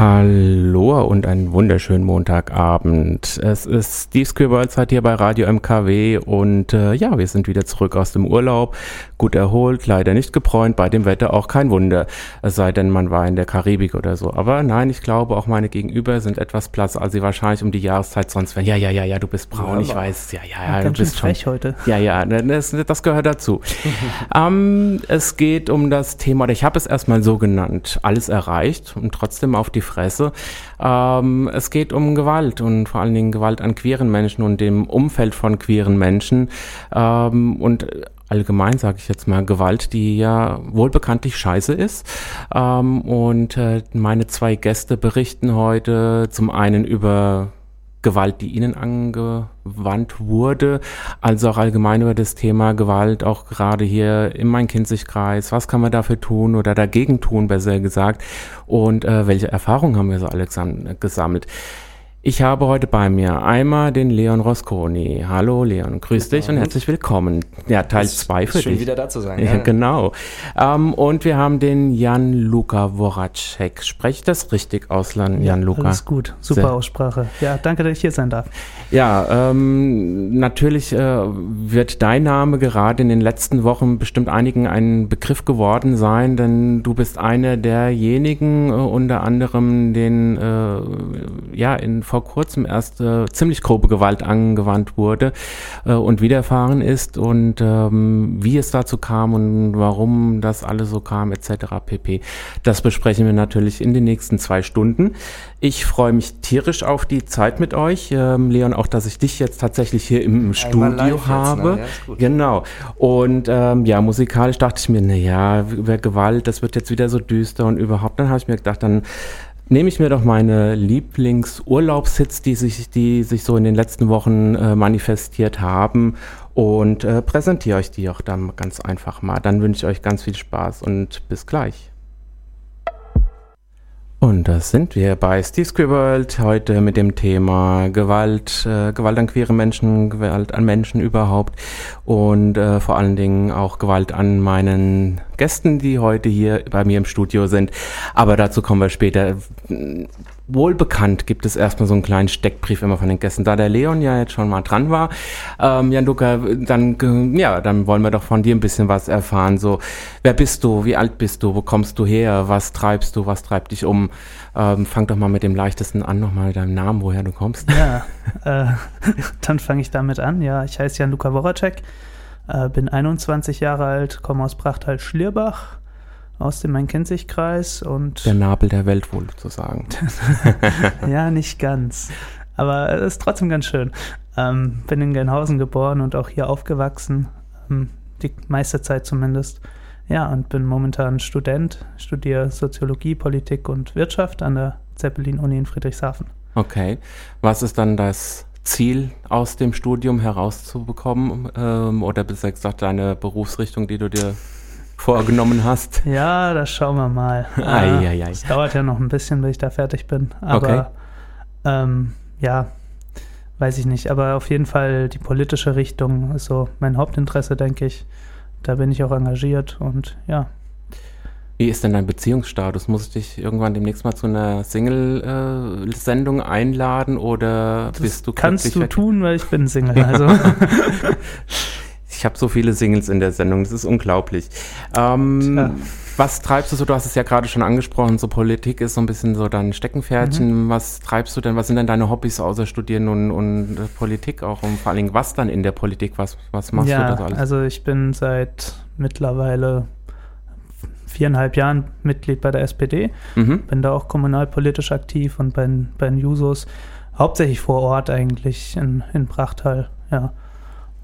Hallo und einen wunderschönen Montagabend. Es ist Steve Squirrelzeit hier bei Radio MKW und äh, ja, wir sind wieder zurück aus dem Urlaub. Gut erholt, leider nicht gebräunt, bei dem Wetter auch kein Wunder. Es sei denn, man war in der Karibik oder so. Aber nein, ich glaube, auch meine Gegenüber sind etwas blass, als sie wahrscheinlich um die Jahreszeit sonst wären. Ja, ja, ja, ja, du bist braun, ja, ich weiß. Ja, ja, ja, du bist frech schon. heute. Ja, ja, das, das gehört dazu. ähm, es geht um das Thema, oder ich habe es erstmal so genannt, alles erreicht und trotzdem auf die Fresse. Ähm, es geht um Gewalt und vor allen Dingen Gewalt an queeren Menschen und dem Umfeld von queeren Menschen. Ähm, und allgemein sage ich jetzt mal Gewalt, die ja wohlbekanntlich scheiße ist. Ähm, und äh, meine zwei Gäste berichten heute zum einen über Gewalt, die ihnen angewandt wurde, also auch allgemein über das Thema Gewalt, auch gerade hier im Main-Kinzig-Kreis. Was kann man dafür tun oder dagegen tun, besser gesagt? Und äh, welche Erfahrungen haben wir so alle gesammelt? Ich habe heute bei mir einmal den Leon Rosconi. Hallo Leon, grüß dich und herzlich willkommen. Ja, Teil 2 für schön dich. wieder da zu sein. Ja, ja. genau. Ähm, und wir haben den Jan-Luca Woracek. Spreche ich das richtig aus, Jan-Luca? Ja, alles gut, super Sehr. Aussprache. Ja, danke, dass ich hier sein darf. Ja, ähm, natürlich äh, wird dein Name gerade in den letzten Wochen bestimmt einigen ein Begriff geworden sein, denn du bist einer derjenigen, äh, unter anderem den, äh, ja, in vor kurzem erst äh, ziemlich grobe Gewalt angewandt wurde äh, und widerfahren ist und ähm, wie es dazu kam und warum das alles so kam etc. pp. Das besprechen wir natürlich in den nächsten zwei Stunden. Ich freue mich tierisch auf die Zeit mit euch, ähm, Leon, auch dass ich dich jetzt tatsächlich hier im Studio habe. Jetzt, ne? ja, genau. Und ähm, ja, musikalisch dachte ich mir, na ja, über Gewalt, das wird jetzt wieder so düster und überhaupt. Dann habe ich mir gedacht, dann nehme ich mir doch meine Lieblingsurlaubshits, die sich, die sich so in den letzten Wochen äh, manifestiert haben und äh, präsentiere euch die auch dann ganz einfach mal. Dann wünsche ich euch ganz viel Spaß und bis gleich. Und das sind wir bei Steve World heute mit dem Thema Gewalt, äh, Gewalt an queere Menschen, Gewalt an Menschen überhaupt und äh, vor allen Dingen auch Gewalt an meinen Gästen, die heute hier bei mir im Studio sind. Aber dazu kommen wir später wohlbekannt gibt es erstmal so einen kleinen Steckbrief immer von den Gästen. Da der Leon ja jetzt schon mal dran war, ähm, Jan Luca, dann, ja, dann wollen wir doch von dir ein bisschen was erfahren. So, wer bist du? Wie alt bist du? Wo kommst du her? Was treibst du? Was treibt dich um? Ähm, fang doch mal mit dem leichtesten an, nochmal deinem Namen, woher du kommst. Ja, äh, dann fange ich damit an. Ja, ich heiße Jan Luca Woracek, äh, bin 21 Jahre alt, komme aus Prachtal-Schlierbach aus dem Main-Kinzig-Kreis und. Der Nabel der Welt wohl zu sagen. ja, nicht ganz. Aber es ist trotzdem ganz schön. Ähm, bin in Gelnhausen geboren und auch hier aufgewachsen. Ähm, die meiste Zeit zumindest. Ja, und bin momentan Student, studiere Soziologie, Politik und Wirtschaft an der Zeppelin-Uni in Friedrichshafen. Okay. Was ist dann das Ziel aus dem Studium herauszubekommen? Ähm, oder besser gesagt deine Berufsrichtung, die du dir vorgenommen hast? Ja, das schauen wir mal. Es dauert ja noch ein bisschen, bis ich da fertig bin. Aber okay. ähm, ja, weiß ich nicht. Aber auf jeden Fall die politische Richtung ist so mein Hauptinteresse, denke ich. Da bin ich auch engagiert und ja. Wie ist denn dein Beziehungsstatus? Muss ich dich irgendwann demnächst mal zu einer Single-Sendung äh, einladen oder das bist du Kannst du tun, weil ich bin Single. Also. Ich habe so viele Singles in der Sendung, das ist unglaublich. Ähm, was treibst du so? Du hast es ja gerade schon angesprochen, so Politik ist so ein bisschen so dein Steckenpferdchen. Mhm. Was treibst du denn? Was sind denn deine Hobbys außer Studieren und, und Politik auch? Und vor allen Dingen, was dann in der Politik? Was, was machst ja, du da so alles? Also ich bin seit mittlerweile viereinhalb Jahren Mitglied bei der SPD. Mhm. Bin da auch kommunalpolitisch aktiv und bei, bei den Jusos hauptsächlich vor Ort eigentlich in, in Brachtal, ja.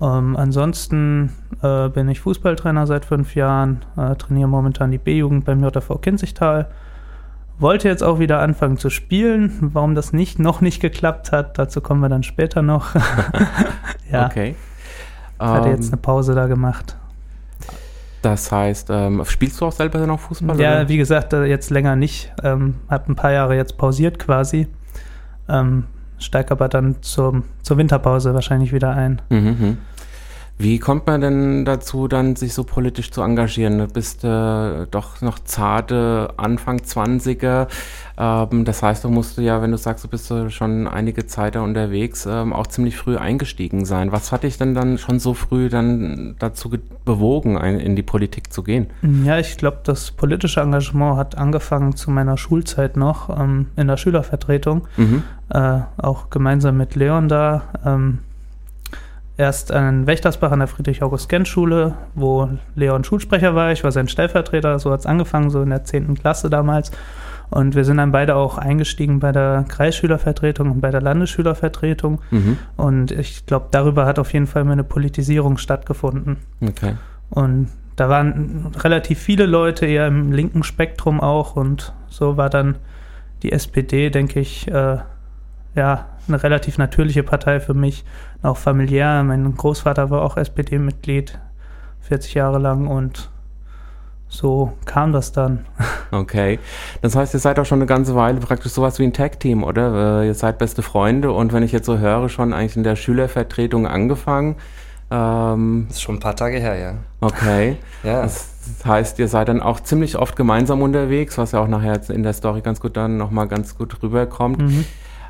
Ähm, ansonsten äh, bin ich Fußballtrainer seit fünf Jahren, äh, trainiere momentan die B-Jugend beim JV Kinzigtal. Wollte jetzt auch wieder anfangen zu spielen. Warum das nicht noch nicht geklappt hat, dazu kommen wir dann später noch. ja. Okay. Ich hatte jetzt ähm, eine Pause da gemacht. Das heißt, ähm, spielst du auch selber noch Fußball? Ja, oder? wie gesagt, äh, jetzt länger nicht. Ähm, hab ein paar Jahre jetzt pausiert quasi. Ähm, steig aber dann zur, zur Winterpause wahrscheinlich wieder ein. Mhm. Wie kommt man denn dazu, dann sich so politisch zu engagieren? Du bist äh, doch noch zarte Anfang 20er. Ähm, das heißt, du musst ja, wenn du sagst, du bist schon einige Zeit da unterwegs, ähm, auch ziemlich früh eingestiegen sein. Was hat dich denn dann schon so früh dann dazu bewogen, ein, in die Politik zu gehen? Ja, ich glaube, das politische Engagement hat angefangen zu meiner Schulzeit noch ähm, in der Schülervertretung. Mhm. Äh, auch gemeinsam mit Leon da. Ähm, erst an Wächtersbach an der Friedrich-August-Gensch-Schule, wo Leon Schulsprecher war. Ich war sein Stellvertreter, so hat es angefangen, so in der 10. Klasse damals. Und wir sind dann beide auch eingestiegen bei der Kreisschülervertretung und bei der Landesschülervertretung. Mhm. Und ich glaube, darüber hat auf jeden Fall meine Politisierung stattgefunden. Okay. Und da waren relativ viele Leute eher im linken Spektrum auch. Und so war dann die SPD, denke ich, äh, ja, eine relativ natürliche Partei für mich, auch familiär. Mein Großvater war auch SPD-Mitglied, 40 Jahre lang und so kam das dann. Okay. Das heißt, ihr seid auch schon eine ganze Weile praktisch sowas wie ein Tag-Team, oder? Äh, ihr seid beste Freunde und wenn ich jetzt so höre, schon eigentlich in der Schülervertretung angefangen. Ähm, das ist schon ein paar Tage her, ja. Okay. ja. Das heißt, ihr seid dann auch ziemlich oft gemeinsam unterwegs, was ja auch nachher in der Story ganz gut dann nochmal ganz gut rüberkommt. Mhm.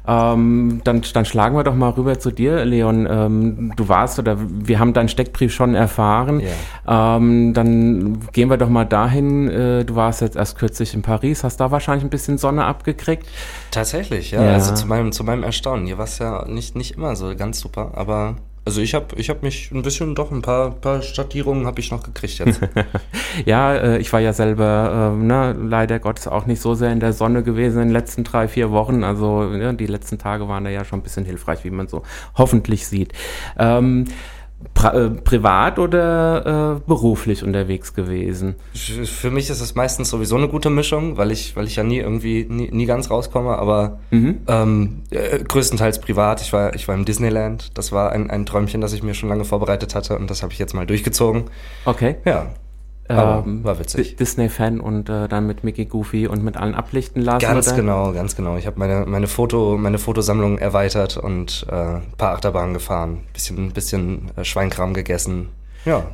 Ähm, dann, dann schlagen wir doch mal rüber zu dir, Leon. Ähm, du warst oder wir haben deinen Steckbrief schon erfahren. Yeah. Ähm, dann gehen wir doch mal dahin. Äh, du warst jetzt erst kürzlich in Paris, hast da wahrscheinlich ein bisschen Sonne abgekriegt. Tatsächlich, ja. ja. Also zu meinem, zu meinem Erstaunen. Hier war es ja nicht, nicht immer so ganz super, aber also ich habe ich hab mich ein bisschen, doch ein paar, paar Stadtierungen habe ich noch gekriegt jetzt. ja, äh, ich war ja selber äh, ne, leider Gottes auch nicht so sehr in der Sonne gewesen in den letzten drei, vier Wochen. Also ja, die letzten Tage waren da ja schon ein bisschen hilfreich, wie man so hoffentlich sieht. Ähm, äh, privat oder äh, beruflich unterwegs gewesen? Für mich ist es meistens sowieso eine gute Mischung, weil ich, weil ich ja nie irgendwie nie, nie ganz rauskomme, aber mhm. ähm, äh, größtenteils privat. Ich war, ich war im Disneyland. Das war ein, ein Träumchen, das ich mir schon lange vorbereitet hatte und das habe ich jetzt mal durchgezogen. Okay. Ja. Ähm, war witzig. Disney-Fan und äh, dann mit Mickey Goofy und mit allen ablichten lassen. Ganz oder? genau, ganz genau. Ich habe meine, meine, Foto, meine Fotosammlung erweitert und äh, ein paar Achterbahnen gefahren, bisschen, bisschen äh, Schweinkram gegessen. Ja.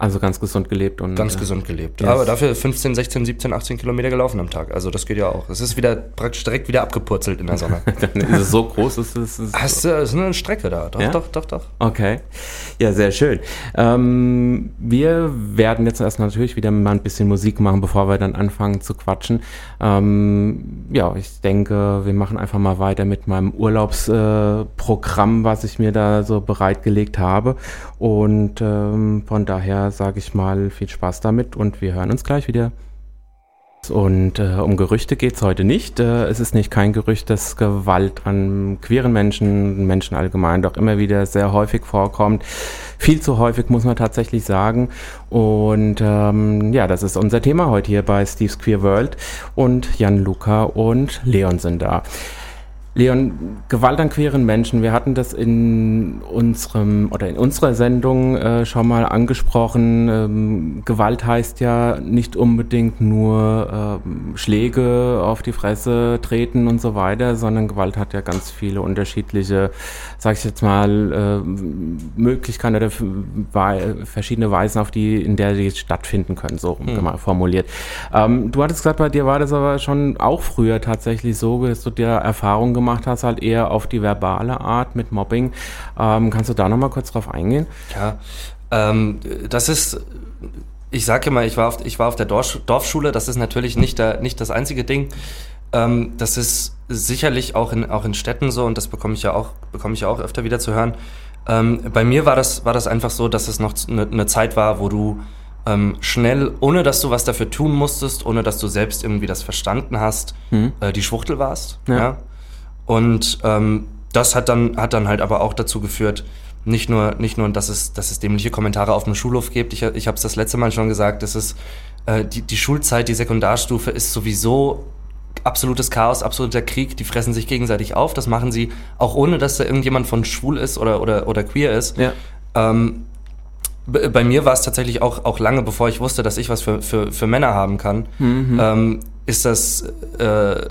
Also ganz gesund gelebt und. Ganz äh, gesund gelebt. Yes. Aber dafür 15, 16, 17, 18 Kilometer gelaufen am Tag. Also das geht ja auch. Es ist wieder praktisch direkt wieder abgepurzelt in der Sonne. Dann ist es so groß, ist es. Ist Hast du, ist eine Strecke da. Doch, ja? doch, doch, doch. Okay. Ja, sehr schön. Ähm, wir werden jetzt erst natürlich wieder mal ein bisschen Musik machen, bevor wir dann anfangen zu quatschen. Ähm, ja, ich denke, wir machen einfach mal weiter mit meinem Urlaubsprogramm, äh, was ich mir da so bereitgelegt habe. Und ähm, von daher sage ich mal viel Spaß damit und wir hören uns gleich wieder. Und äh, um Gerüchte geht es heute nicht. Äh, es ist nicht kein Gerücht, dass Gewalt an queeren Menschen, Menschen allgemein doch immer wieder sehr häufig vorkommt. Viel zu häufig muss man tatsächlich sagen. Und ähm, ja, das ist unser Thema heute hier bei Steve's Queer World. Und Jan Luca und Leon sind da. Leon, Gewalt an queeren Menschen, wir hatten das in unserem oder in unserer Sendung äh, schon mal angesprochen. Ähm, Gewalt heißt ja nicht unbedingt nur äh, Schläge auf die Fresse treten und so weiter, sondern Gewalt hat ja ganz viele unterschiedliche, sag ich jetzt mal, äh, Möglichkeiten oder verschiedene Weisen, auf die, in der die stattfinden können, so hm. formuliert. Ähm, du hattest gesagt, bei dir war das aber schon auch früher tatsächlich so, dass du dir Erfahrungen gemacht hast, halt eher auf die verbale Art mit Mobbing. Ähm, kannst du da nochmal kurz drauf eingehen? Ja, ähm, das ist, ich sage immer, ich war auf, ich war auf der Dorf, Dorfschule, das ist natürlich nicht, der, nicht das einzige Ding. Ähm, das ist sicherlich auch in, auch in Städten so und das bekomme ich ja auch, bekomme ich ja auch öfter wieder zu hören. Ähm, bei mir war das, war das einfach so, dass es noch eine, eine Zeit war, wo du ähm, schnell, ohne dass du was dafür tun musstest, ohne dass du selbst irgendwie das verstanden hast, hm. äh, die Schwuchtel warst. Ja. ja? Und ähm, das hat dann, hat dann halt aber auch dazu geführt, nicht nur, nicht nur dass, es, dass es dämliche Kommentare auf dem Schulhof gibt. Ich, ich habe es das letzte Mal schon gesagt, dass es äh, die, die Schulzeit, die Sekundarstufe ist sowieso absolutes Chaos, absoluter Krieg. Die fressen sich gegenseitig auf. Das machen sie auch ohne, dass da irgendjemand von schwul ist oder, oder, oder queer ist. Ja. Ähm, bei mir war es tatsächlich auch, auch lange, bevor ich wusste, dass ich was für, für, für Männer haben kann, mhm. ähm, ist das, äh,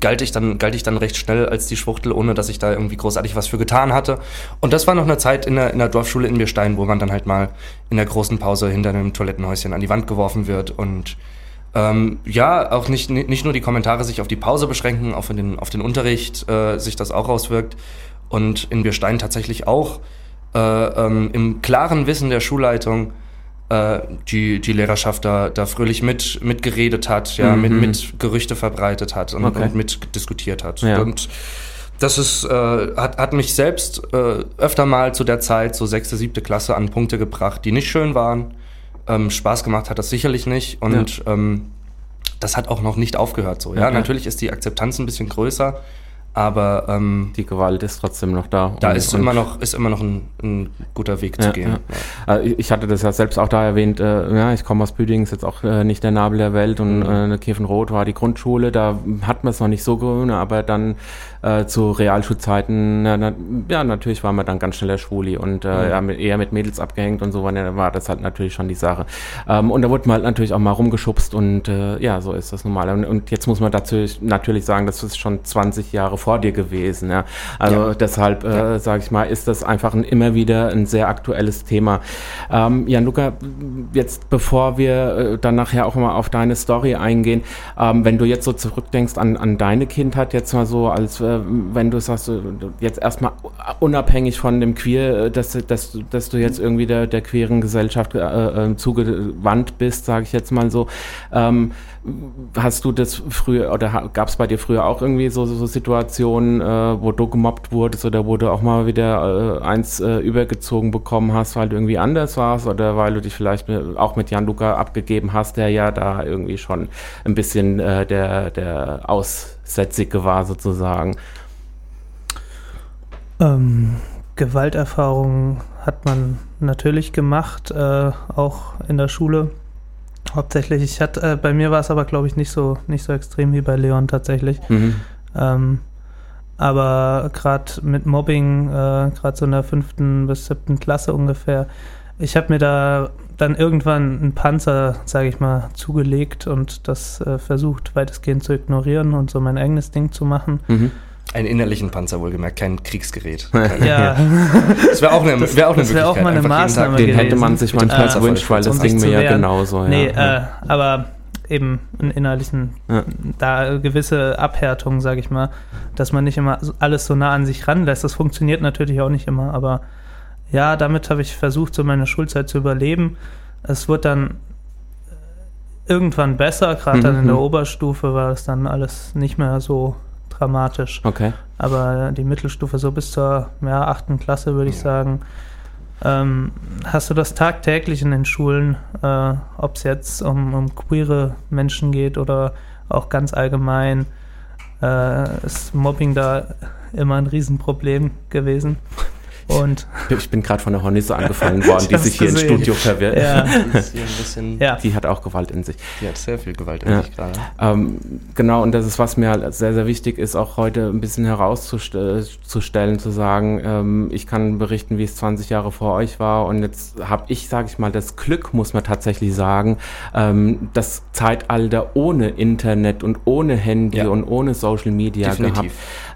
galt ich, dann, galt ich dann recht schnell als die Schwuchtel, ohne dass ich da irgendwie großartig was für getan hatte. Und das war noch eine Zeit in der, in der Dorfschule in Bierstein, wo man dann halt mal in der großen Pause hinter einem Toilettenhäuschen an die Wand geworfen wird und ähm, ja, auch nicht, nicht nur die Kommentare sich auf die Pause beschränken, auf den, auf den Unterricht äh, sich das auch auswirkt und in Bierstein tatsächlich auch äh, ähm, im klaren Wissen der Schulleitung die, die Lehrerschaft da, da fröhlich mit, mitgeredet hat, ja, mhm. mit, mit Gerüchte verbreitet hat und, okay. und mit diskutiert hat. Ja. Und das ist, äh, hat, hat mich selbst äh, öfter mal zu der Zeit, so sechste, siebte Klasse, an Punkte gebracht, die nicht schön waren. Ähm, Spaß gemacht hat das sicherlich nicht. Und ja. ähm, das hat auch noch nicht aufgehört so. Ja, okay. natürlich ist die Akzeptanz ein bisschen größer, aber ähm, die Gewalt ist trotzdem noch da. Da und, ist, immer noch, ist immer noch ein, ein guter Weg zu gehen. Ja. Äh, ich hatte das ja selbst auch da erwähnt, äh, ja, ich komme aus Büdingen, ist jetzt auch äh, nicht der Nabel der Welt und mhm. äh, Kirchenroth war die Grundschule, da hat man es noch nicht so grün, aber dann äh, zu Realschulzeiten, na, na, ja, natürlich war man dann ganz schneller Schwuli und äh, mhm. ja, mit, eher mit Mädels abgehängt und so war, war das halt natürlich schon die Sache. Ähm, und da wurde man halt natürlich auch mal rumgeschubst und äh, ja, so ist das normal. Und, und jetzt muss man dazu natürlich sagen, das ist schon 20 Jahre vor dir gewesen. Ja? Also ja. deshalb, äh, sage ich mal, ist das einfach ein, immer wieder ein sehr aktuelles Thema. Ähm, Jan Luca, jetzt bevor wir äh, dann nachher auch mal auf deine Story eingehen, ähm, wenn du jetzt so zurückdenkst an, an deine Kindheit, jetzt mal so, als äh, wenn du sagst, jetzt erstmal unabhängig von dem Queer, äh, dass, dass, dass du jetzt irgendwie der, der queeren Gesellschaft äh, äh zugewandt bist, sage ich jetzt mal so. Ähm, hast du das früher oder gab es bei dir früher auch irgendwie so, so Situationen, äh, wo du gemobbt wurdest oder wo du auch mal wieder äh, eins äh, übergezogen bekommen hast, weil du irgendwie anders warst oder weil du dich vielleicht auch mit Jan Luca abgegeben hast, der ja da irgendwie schon ein bisschen der, der Aussätzige war sozusagen? Ähm, Gewalterfahrungen hat man natürlich gemacht, äh, auch in der Schule Hauptsächlich. Ich hatte, äh, bei mir war es aber, glaube ich, nicht so, nicht so extrem wie bei Leon tatsächlich. Mhm. Ähm, aber gerade mit Mobbing, äh, gerade so in der fünften bis siebten Klasse ungefähr, ich habe mir da dann irgendwann einen Panzer, sage ich mal, zugelegt und das äh, versucht weitestgehend zu ignorieren und so mein eigenes Ding zu machen. Mhm. Einen innerlichen Panzer wohlgemerkt, kein Kriegsgerät. ja. Das wäre auch eine, wär auch eine das wär auch mal eine Maßnahme Den hätte man sich manchmal äh, gewünscht, weil das Ding mir ja genauso. Ja. Nee, Äh, aber eben einen innerlichen, ja. da gewisse Abhärtung, sage ich mal, dass man nicht immer alles so nah an sich ranlässt. Das funktioniert natürlich auch nicht immer, aber ja, damit habe ich versucht, so meine Schulzeit zu überleben. Es wird dann irgendwann besser, gerade mhm. dann in der mhm. Oberstufe war es dann alles nicht mehr so dramatisch. Okay. Aber die Mittelstufe so bis zur ja, achten Klasse würde ich sagen, ähm, hast du das tagtäglich in den Schulen, äh, ob es jetzt um, um queere Menschen geht oder auch ganz allgemein, äh, ist Mobbing da immer ein Riesenproblem gewesen. Und ich bin gerade von der Hornisse angefallen worden, die sich hier gesehen. im Studio verwirrt. Ja. ja. Die hat auch Gewalt in sich. Die hat sehr viel Gewalt in ja. sich gerade. Ähm, genau, und das ist, was mir halt sehr, sehr wichtig ist, auch heute ein bisschen herauszustellen, zu sagen, ähm, ich kann berichten, wie es 20 Jahre vor euch war. Und jetzt habe ich, sage ich mal, das Glück, muss man tatsächlich sagen, ähm, das Zeitalter ohne Internet und ohne Handy ja. und ohne Social Media Definitiv. gehabt.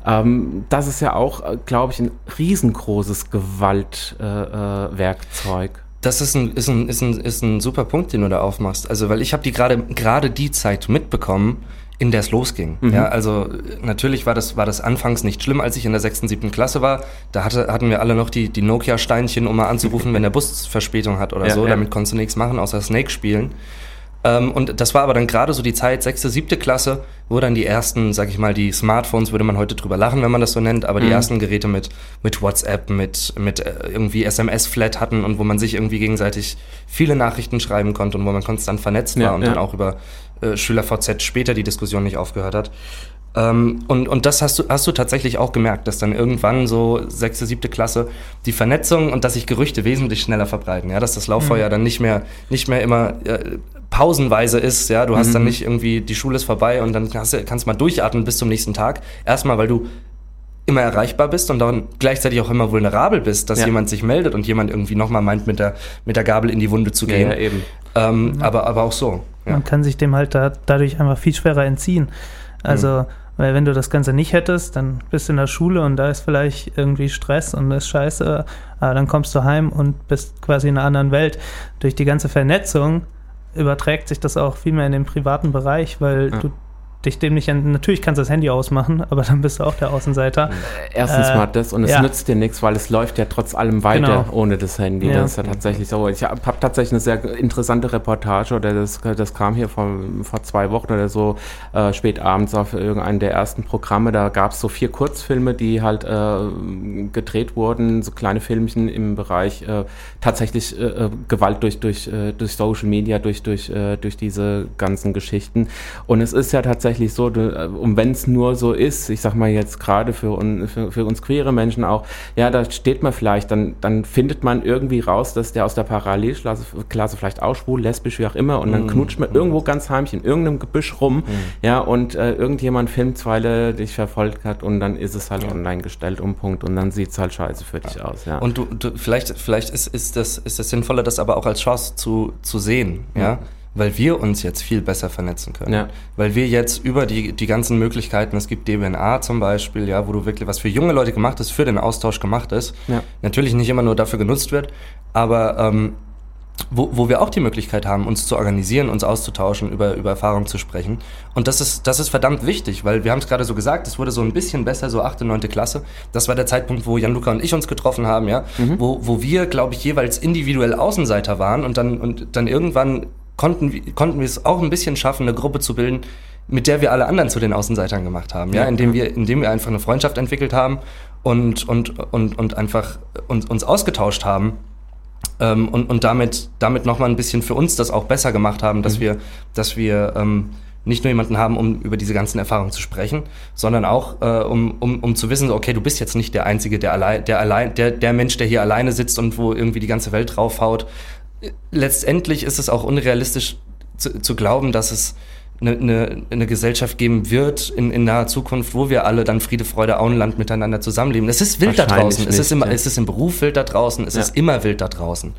Ähm, das ist ja auch, äh, glaube ich, ein riesengroßes Gewaltwerkzeug. Äh, äh, das ist ein, ist, ein, ist, ein, ist ein super Punkt, den du da aufmachst. Also, weil ich habe die gerade gerade die Zeit mitbekommen, in der es losging. Mhm. Ja, also natürlich war das, war das anfangs nicht schlimm, als ich in der sechsten, siebten Klasse war. Da hatte, hatten wir alle noch die, die Nokia-Steinchen, um mal anzurufen, wenn der Bus Verspätung hat oder ja, so. Ja. Damit konntest du nichts machen, außer Snake spielen. Ähm, und das war aber dann gerade so die Zeit, sechste, siebte Klasse, wo dann die ersten, sag ich mal, die Smartphones, würde man heute drüber lachen, wenn man das so nennt, aber die mhm. ersten Geräte mit, mit WhatsApp, mit, mit äh, irgendwie SMS-Flat hatten und wo man sich irgendwie gegenseitig viele Nachrichten schreiben konnte und wo man konstant vernetzt war ja, und ja. dann auch über äh, SchülerVZ später die Diskussion nicht aufgehört hat. Ähm, und, und das hast du, hast du tatsächlich auch gemerkt, dass dann irgendwann so sechste, siebte Klasse die Vernetzung und dass sich Gerüchte wesentlich schneller verbreiten, ja, dass das Lauffeuer mhm. dann nicht mehr, nicht mehr immer äh, pausenweise ist, ja, du hast mhm. dann nicht irgendwie, die Schule ist vorbei und dann hast, kannst du mal durchatmen bis zum nächsten Tag. Erstmal, weil du immer erreichbar bist und dann gleichzeitig auch immer vulnerabel bist, dass ja. jemand sich meldet und jemand irgendwie nochmal meint, mit der, mit der Gabel in die Wunde zu gehen. Ja, ja eben. Ähm, mhm. aber, aber auch so. Man kann sich dem halt da, dadurch einfach viel schwerer entziehen. Also, mhm. Weil wenn du das Ganze nicht hättest, dann bist du in der Schule und da ist vielleicht irgendwie Stress und ist scheiße, aber dann kommst du heim und bist quasi in einer anderen Welt. Durch die ganze Vernetzung überträgt sich das auch viel mehr in den privaten Bereich, weil du dich dem nicht an. Natürlich kannst du das Handy ausmachen, aber dann bist du auch der Außenseiter. Erstens äh, mal das und es ja. nützt dir nichts, weil es läuft ja trotz allem weiter genau. ohne das Handy. Ja. Das ist ja tatsächlich so. Ich habe hab tatsächlich eine sehr interessante Reportage oder das, das kam hier vor, vor zwei Wochen oder so äh, spät abends auf irgendeinem der ersten Programme. Da gab es so vier Kurzfilme, die halt äh, gedreht wurden, so kleine Filmchen im Bereich äh, tatsächlich äh, äh, Gewalt durch, durch, durch Social Media, durch, durch, durch diese ganzen Geschichten. Und es ist ja tatsächlich tatsächlich so, äh, und wenn es nur so ist, ich sag mal jetzt gerade für, für, für, uns queere Menschen auch, ja, da steht man vielleicht, dann, dann findet man irgendwie raus, dass der aus der Parallelklasse Klasse vielleicht auch schwul, lesbisch, wie auch immer, und dann mhm. knutscht man irgendwo ganz heimlich in irgendeinem Gebüsch rum, mhm. ja, und äh, irgendjemand filmt, weil er dich verfolgt hat und dann ist es halt ja. online gestellt um Punkt und dann sieht es halt scheiße für dich aus, ja. Und du, du vielleicht, vielleicht ist, ist, das, ist das sinnvoller, das aber auch als Chance zu, zu sehen, ja. ja? Weil wir uns jetzt viel besser vernetzen können. Ja. Weil wir jetzt über die, die ganzen Möglichkeiten, es gibt DBNA zum Beispiel, ja, wo du wirklich was für junge Leute gemacht ist, für den Austausch gemacht ist, ja. natürlich nicht immer nur dafür genutzt wird, aber ähm, wo, wo wir auch die Möglichkeit haben, uns zu organisieren, uns auszutauschen, über, über Erfahrungen zu sprechen. Und das ist, das ist verdammt wichtig, weil wir haben es gerade so gesagt, es wurde so ein bisschen besser, so achte, neunte Klasse. Das war der Zeitpunkt, wo Jan-Luca und ich uns getroffen haben, ja, mhm. wo, wo wir, glaube ich, jeweils individuell Außenseiter waren und dann, und dann irgendwann konnten, konnten wir es auch ein bisschen schaffen, eine Gruppe zu bilden, mit der wir alle anderen zu den Außenseitern gemacht haben, ja, ja indem wir, indem wir einfach eine Freundschaft entwickelt haben und, und, und, und einfach uns, uns ausgetauscht haben ähm, und, und damit, damit nochmal ein bisschen für uns das auch besser gemacht haben, dass mhm. wir, dass wir ähm, nicht nur jemanden haben, um über diese ganzen Erfahrungen zu sprechen, sondern auch, äh, um, um, um zu wissen, okay, du bist jetzt nicht der Einzige, der allein, der allein, der, der Mensch, der hier alleine sitzt und wo irgendwie die ganze Welt draufhaut, letztendlich ist es auch unrealistisch zu, zu glauben, dass es eine, eine, eine Gesellschaft geben wird in, in naher Zukunft, wo wir alle dann Friede, Freude, Auenland miteinander zusammenleben. Es ist wild da draußen. Nicht, es, ist immer, ja. es ist im Beruf wild da draußen. Es ja. ist immer wild da draußen.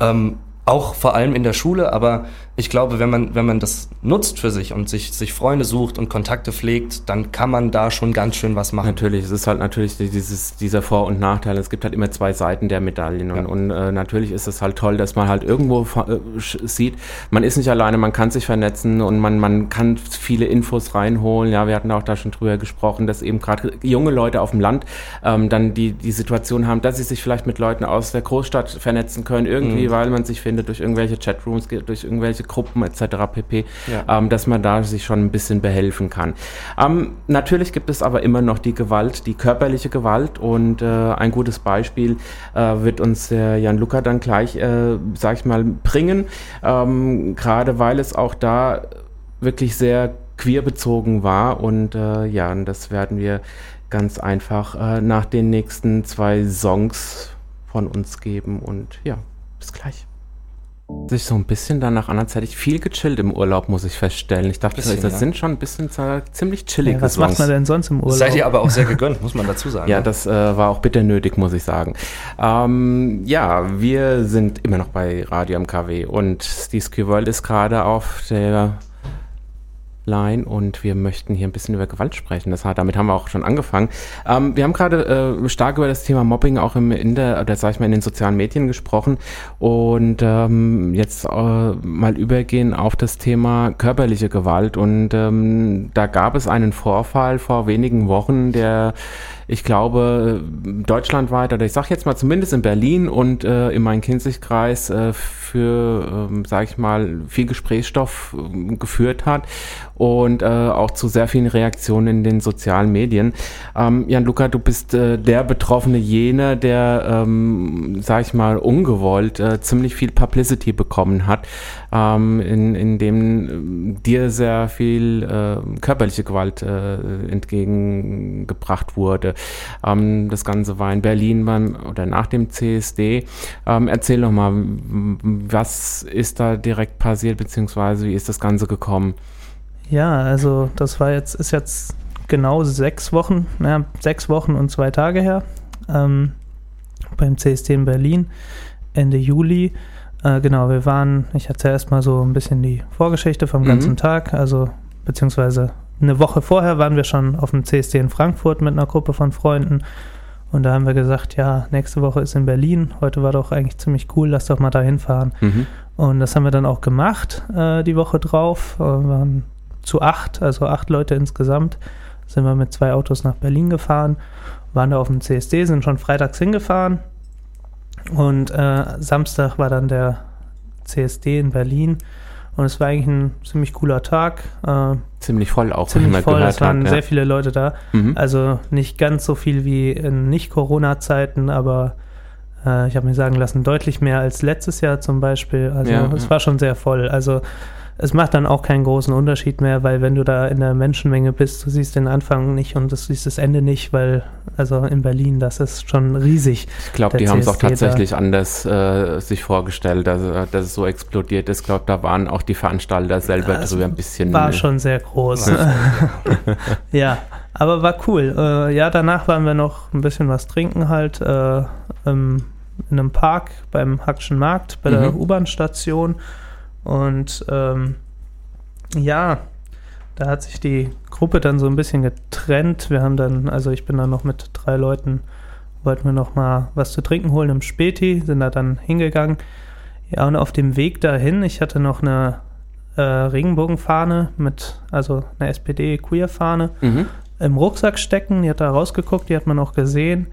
Ähm, auch vor allem in der Schule, aber ich glaube, wenn man, wenn man das nutzt für sich und sich, sich Freunde sucht und Kontakte pflegt, dann kann man da schon ganz schön was machen. Natürlich, es ist halt natürlich dieses, dieser Vor- und Nachteil. Es gibt halt immer zwei Seiten der Medaillen. Und, ja. und äh, natürlich ist es halt toll, dass man halt irgendwo äh, sieht, man ist nicht alleine, man kann sich vernetzen und man, man kann viele Infos reinholen. Ja, wir hatten auch da schon drüber gesprochen, dass eben gerade junge Leute auf dem Land ähm, dann die, die Situation haben, dass sie sich vielleicht mit Leuten aus der Großstadt vernetzen können, irgendwie, mhm. weil man sich findet durch irgendwelche Chatrooms, durch irgendwelche Gruppen etc. pp, ja. ähm, dass man da sich schon ein bisschen behelfen kann. Ähm, natürlich gibt es aber immer noch die Gewalt, die körperliche Gewalt und äh, ein gutes Beispiel äh, wird uns der Jan Luca dann gleich, äh, sag ich mal, bringen, ähm, gerade weil es auch da wirklich sehr queerbezogen war und äh, ja, das werden wir ganz einfach äh, nach den nächsten zwei Songs von uns geben und ja, bis gleich sich so ein bisschen danach an, als hätte ich viel gechillt im Urlaub, muss ich feststellen. Ich dachte, bisschen, das ja. sind schon ein bisschen ziemlich chillig. Ja, was Songs. macht man denn sonst im Urlaub? seid ihr aber auch sehr gegönnt, muss man dazu sagen. Ja, ne? das äh, war auch bitter nötig, muss ich sagen. Ähm, ja, wir sind immer noch bei Radio MKW und die Ski World ist gerade auf der Line und wir möchten hier ein bisschen über Gewalt sprechen. Das, damit haben wir auch schon angefangen. Ähm, wir haben gerade äh, stark über das Thema Mobbing auch im, in der, oder sag ich mal, in den sozialen Medien gesprochen und ähm, jetzt äh, mal übergehen auf das Thema körperliche Gewalt und ähm, da gab es einen Vorfall vor wenigen Wochen, der ich glaube, deutschlandweit, oder ich sage jetzt mal zumindest in Berlin und äh, in meinem Kinzigkreis äh, für, ähm, sage ich mal, viel Gesprächsstoff äh, geführt hat und äh, auch zu sehr vielen Reaktionen in den sozialen Medien. Ähm, Jan Luca, du bist äh, der Betroffene jener, der, ähm, sage ich mal, ungewollt äh, ziemlich viel Publicity bekommen hat, ähm, in, in dem äh, dir sehr viel äh, körperliche Gewalt äh, entgegengebracht wurde. Ähm, das Ganze war in Berlin beim oder nach dem CSD. Ähm, erzähl doch mal, was ist da direkt passiert, beziehungsweise wie ist das Ganze gekommen? Ja, also das war jetzt, ist jetzt genau sechs Wochen, ja, sechs Wochen und zwei Tage her, ähm, beim CSD in Berlin, Ende Juli. Äh, genau, wir waren, ich erzähle erstmal so ein bisschen die Vorgeschichte vom ganzen Mhm. Tag, also beziehungsweise eine Woche vorher waren wir schon auf dem CSD in Frankfurt mit einer Gruppe von Freunden und da haben wir gesagt, ja, nächste Woche ist in Berlin, heute war doch eigentlich ziemlich cool, lass doch mal da hinfahren. Mhm. Und das haben wir dann auch gemacht, äh, die Woche drauf. Äh, wir waren zu acht, also acht Leute insgesamt, sind wir mit zwei Autos nach Berlin gefahren, waren da auf dem CSD, sind schon freitags hingefahren. Und äh, Samstag war dann der CSD in Berlin. Und es war eigentlich ein ziemlich cooler Tag. Äh, Ziemlich voll auch, ziemlich voll, es waren hat. sehr Ja. viele Leute da. Mhm. Also nicht ganz so viel wie in Nicht-Corona-Zeiten, aber äh, ich habe mir sagen lassen, deutlich mehr als letztes Jahr zum Beispiel. Also Ja, es ja. war schon sehr voll. Also es macht dann auch keinen großen Unterschied mehr, weil wenn du da in der Menschenmenge bist, du siehst den Anfang nicht und du siehst das Ende nicht, weil also in Berlin, das ist schon riesig. Ich glaube, die haben es auch CSD da. tatsächlich anders äh, sich vorgestellt, dass, äh, dass es so explodiert ist. Ich glaube, da waren auch die Veranstalter selber Ja, es drüber ein bisschen. War äh, schon sehr groß. ja, aber war cool. Äh, ja, danach waren wir noch ein bisschen was trinken halt äh, im, in einem Park beim Hackschen Markt, bei der Mhm. U-Bahn-Station. Und ähm, ja, da hat sich die Gruppe dann so ein bisschen getrennt. Wir haben dann, also ich bin dann noch mit drei Leuten, wollten wir noch mal was zu trinken holen im Späti, sind da dann hingegangen. Ja, und auf dem Weg dahin, ich hatte noch eine äh, Regenbogenfahne mit, also eine SPD-Queer-Fahne Mhm. im Rucksack stecken. Die hat da rausgeguckt, die hat man auch gesehen.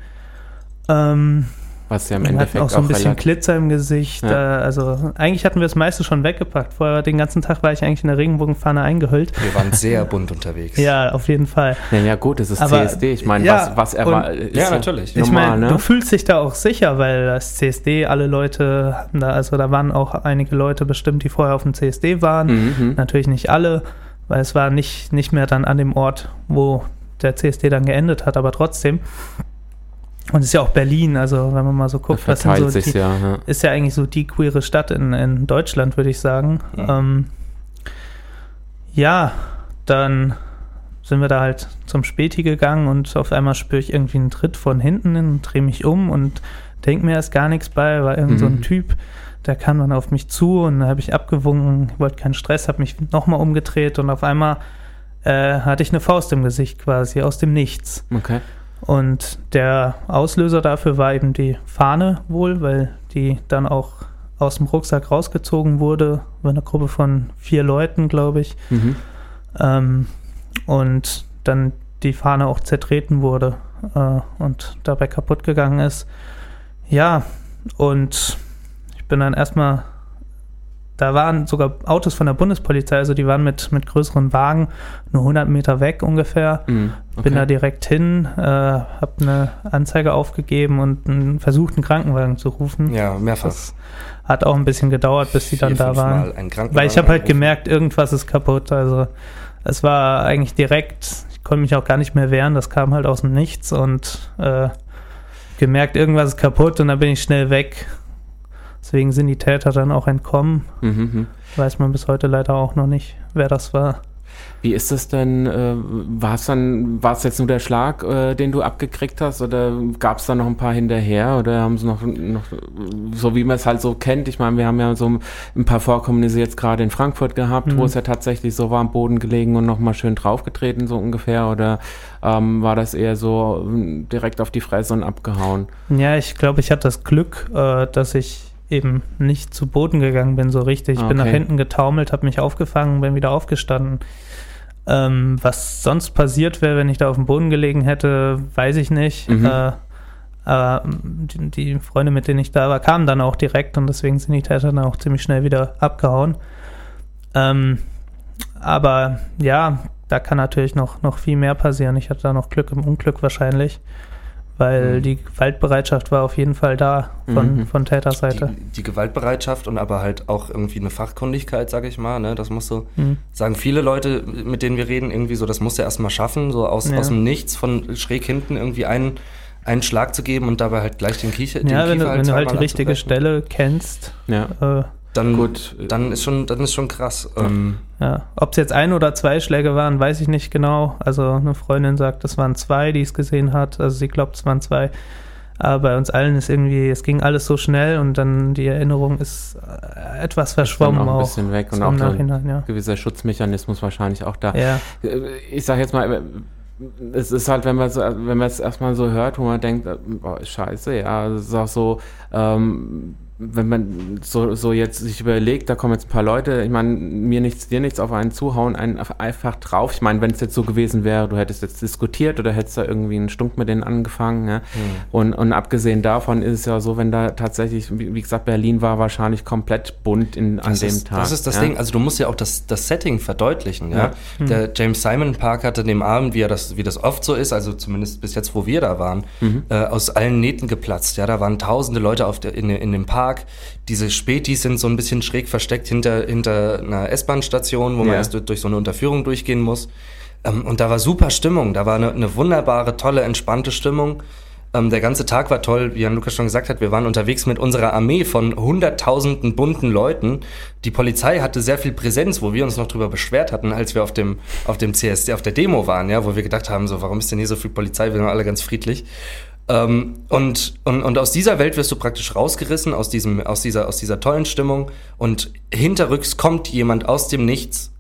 Ähm, Was ja im wir Endeffekt auch so ein bisschen Glitzer im Gesicht. Ja. Äh, also eigentlich hatten wir das meiste schon weggepackt. Vorher den ganzen Tag war ich eigentlich in der Regenbogenfahne eingehüllt. Wir waren sehr bunt unterwegs. Ja, auf jeden Fall. Ja, ja, gut, es ist Aber, CSD. Ich meine, ja, was, was er war. ist Ja, natürlich. Ich Normal, meine, ne? du fühlst dich da auch sicher, weil das CSD, alle Leute hatten da, also da waren auch einige Leute bestimmt, die vorher auf dem CSD waren. Mhm. Natürlich nicht alle, weil es war nicht, nicht mehr dann an dem Ort, wo der CSD dann geendet hat, aber trotzdem. Und es ist ja auch Berlin, also wenn man mal so guckt, was sind so sich die, ja. ja. ist ja eigentlich so die queere Stadt in, in Deutschland, würde ich sagen. Mhm. Ähm, ja, dann sind wir da halt zum Späti gegangen und auf einmal spüre ich irgendwie einen Tritt von hinten und drehe mich um und denke mir erst gar nichts bei, war irgend so ein Mhm. Typ, der kam dann auf mich zu und da habe ich abgewunken, wollte keinen Stress, habe mich nochmal umgedreht und auf einmal äh, hatte ich eine Faust im Gesicht quasi, aus dem Nichts. Okay. Und der Auslöser dafür war eben die Fahne wohl, weil die dann auch aus dem Rucksack rausgezogen wurde, war eine Gruppe von vier Leuten, glaube ich. Mhm. Ähm, und dann die Fahne auch zertreten wurde äh, und dabei kaputt gegangen ist. Ja, und ich bin dann erstmal, da waren sogar Autos von der Bundespolizei, also die waren mit, mit größeren Wagen nur 100 Meter weg ungefähr. Mhm. Okay. Bin da direkt hin, äh, habe eine Anzeige aufgegeben und einen, versucht, einen Krankenwagen zu rufen. Ja, mehrfach. Das hat auch ein bisschen gedauert, bis die dann da waren. Weil ich habe halt gemerkt, irgendwas ist kaputt. Also es war eigentlich direkt, ich konnte mich auch gar nicht mehr wehren, das kam halt aus dem Nichts und äh, gemerkt, irgendwas ist kaputt und dann bin ich schnell weg. Deswegen sind die Täter dann auch entkommen. Mhm. mhm. Weiß man bis heute leider auch noch nicht, wer das war. Wie ist es denn? Äh, war es dann, war es jetzt nur der Schlag, äh, den du abgekriegt hast, oder gab es da noch ein paar hinterher, oder haben sie noch, noch so wie man es halt so kennt? Ich meine, wir haben ja so ein paar Vorkommnisse jetzt gerade in Frankfurt gehabt, Mhm. wo es ja tatsächlich so war am Boden gelegen und nochmal schön draufgetreten, so ungefähr, oder ähm, war das eher so ähm, direkt auf die Fresse und abgehauen? Ja, ich glaube, ich hatte das Glück, äh, dass ich eben nicht zu Boden gegangen bin so richtig. Ich bin Okay. nach hinten getaumelt, habe mich aufgefangen, bin wieder aufgestanden. Ähm, was sonst passiert wäre, wenn ich da auf dem Boden gelegen hätte, weiß ich nicht. Mhm. Äh, aber die, die Freunde, mit denen ich da war, kamen dann auch direkt und deswegen sind die Täter dann auch ziemlich schnell wieder abgehauen. Ähm, aber ja, da kann natürlich noch, noch viel mehr passieren. Ich hatte da noch Glück im Unglück wahrscheinlich, weil Mhm. die Gewaltbereitschaft war auf jeden Fall da von, Mhm. von Täterseite. Die, die Gewaltbereitschaft und aber halt auch irgendwie eine Fachkundigkeit, sage ich mal. Ne? Das musst du, Mhm. sagen viele Leute, mit denen wir reden, irgendwie so, das musst du erstmal schaffen, so aus, Ja. aus dem Nichts von schräg hinten irgendwie einen, einen Schlag zu geben und dabei halt gleich den Kiecher den Ja, wenn du, Kiefer wenn du halt die richtige. Stelle kennst, Ja. äh, dann, Gut. dann ist schon, dann ist schon krass. Ähm, ja, ob es jetzt ein oder zwei Schläge waren, weiß ich nicht genau. Also eine Freundin sagt, es waren zwei, die es gesehen hat. Also sie glaubt, es waren zwei. Aber bei uns allen ist irgendwie, es ging alles so schnell und dann die Erinnerung ist äh, etwas verschwommen. Ist auch ein bisschen weg und auch ein ja. gewisser Schutzmechanismus wahrscheinlich auch da. Ja. Äh, ich sage jetzt mal, es ist halt, wenn man wenn man es erstmal so hört, wo man denkt, boah, scheiße, ja, es ist auch so, ähm, wenn man so, so jetzt sich überlegt, da kommen jetzt ein paar Leute, ich meine, mir nichts, dir nichts auf einen zuhauen, einen einfach drauf. Ich meine, wenn es jetzt so gewesen wäre, du hättest jetzt diskutiert oder hättest da irgendwie einen Stunk mit denen angefangen. Ja? Mhm. Und, und abgesehen davon ist es ja so, wenn da tatsächlich, wie, wie gesagt, Berlin war wahrscheinlich komplett bunt in, an dem ist, Tag. Das ist das ja? Ding, also du musst ja auch das, das Setting verdeutlichen. Ja? ja. Mhm. Der James Simon Park hatte dem Abend, wie, er das, wie das oft so ist, also zumindest bis jetzt, wo wir da waren, mhm. äh, aus allen Nähten geplatzt. Ja, da waren tausende Leute auf der, in, in dem Park Park. Diese Spätis sind so ein bisschen schräg versteckt hinter, hinter einer S-Bahn-Station, wo man erst durch, durch so eine Unterführung durchgehen muss. Ähm, und da war super Stimmung, da war eine, eine wunderbare, tolle, entspannte Stimmung. Ähm, der ganze Tag war toll, wie Jan Lukas schon gesagt hat. Wir waren unterwegs mit unserer Armee von hunderttausenden bunten Leuten. Die Polizei hatte sehr viel Präsenz, wo wir uns noch drüber beschwert hatten, als wir auf dem, auf dem CSD, auf der Demo waren, ja, wo wir gedacht haben, so, warum ist denn hier so viel Polizei? Wir sind alle ganz friedlich. Ähm, und, und, und aus dieser Welt wirst du praktisch rausgerissen, aus, diesem, aus, dieser, aus dieser tollen Stimmung. Und hinterrücks kommt jemand aus dem Nichts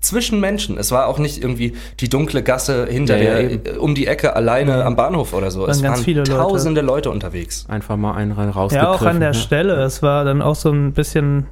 zwischen Menschen. Es war auch nicht irgendwie die dunkle Gasse hinter ja, der, ja, um die Ecke alleine am Bahnhof oder so. es waren viele tausende Leute. Leute. unterwegs. Einfach mal einen rausgegriffen. Ja, auch an der Stelle. Es war dann auch so ein bisschen,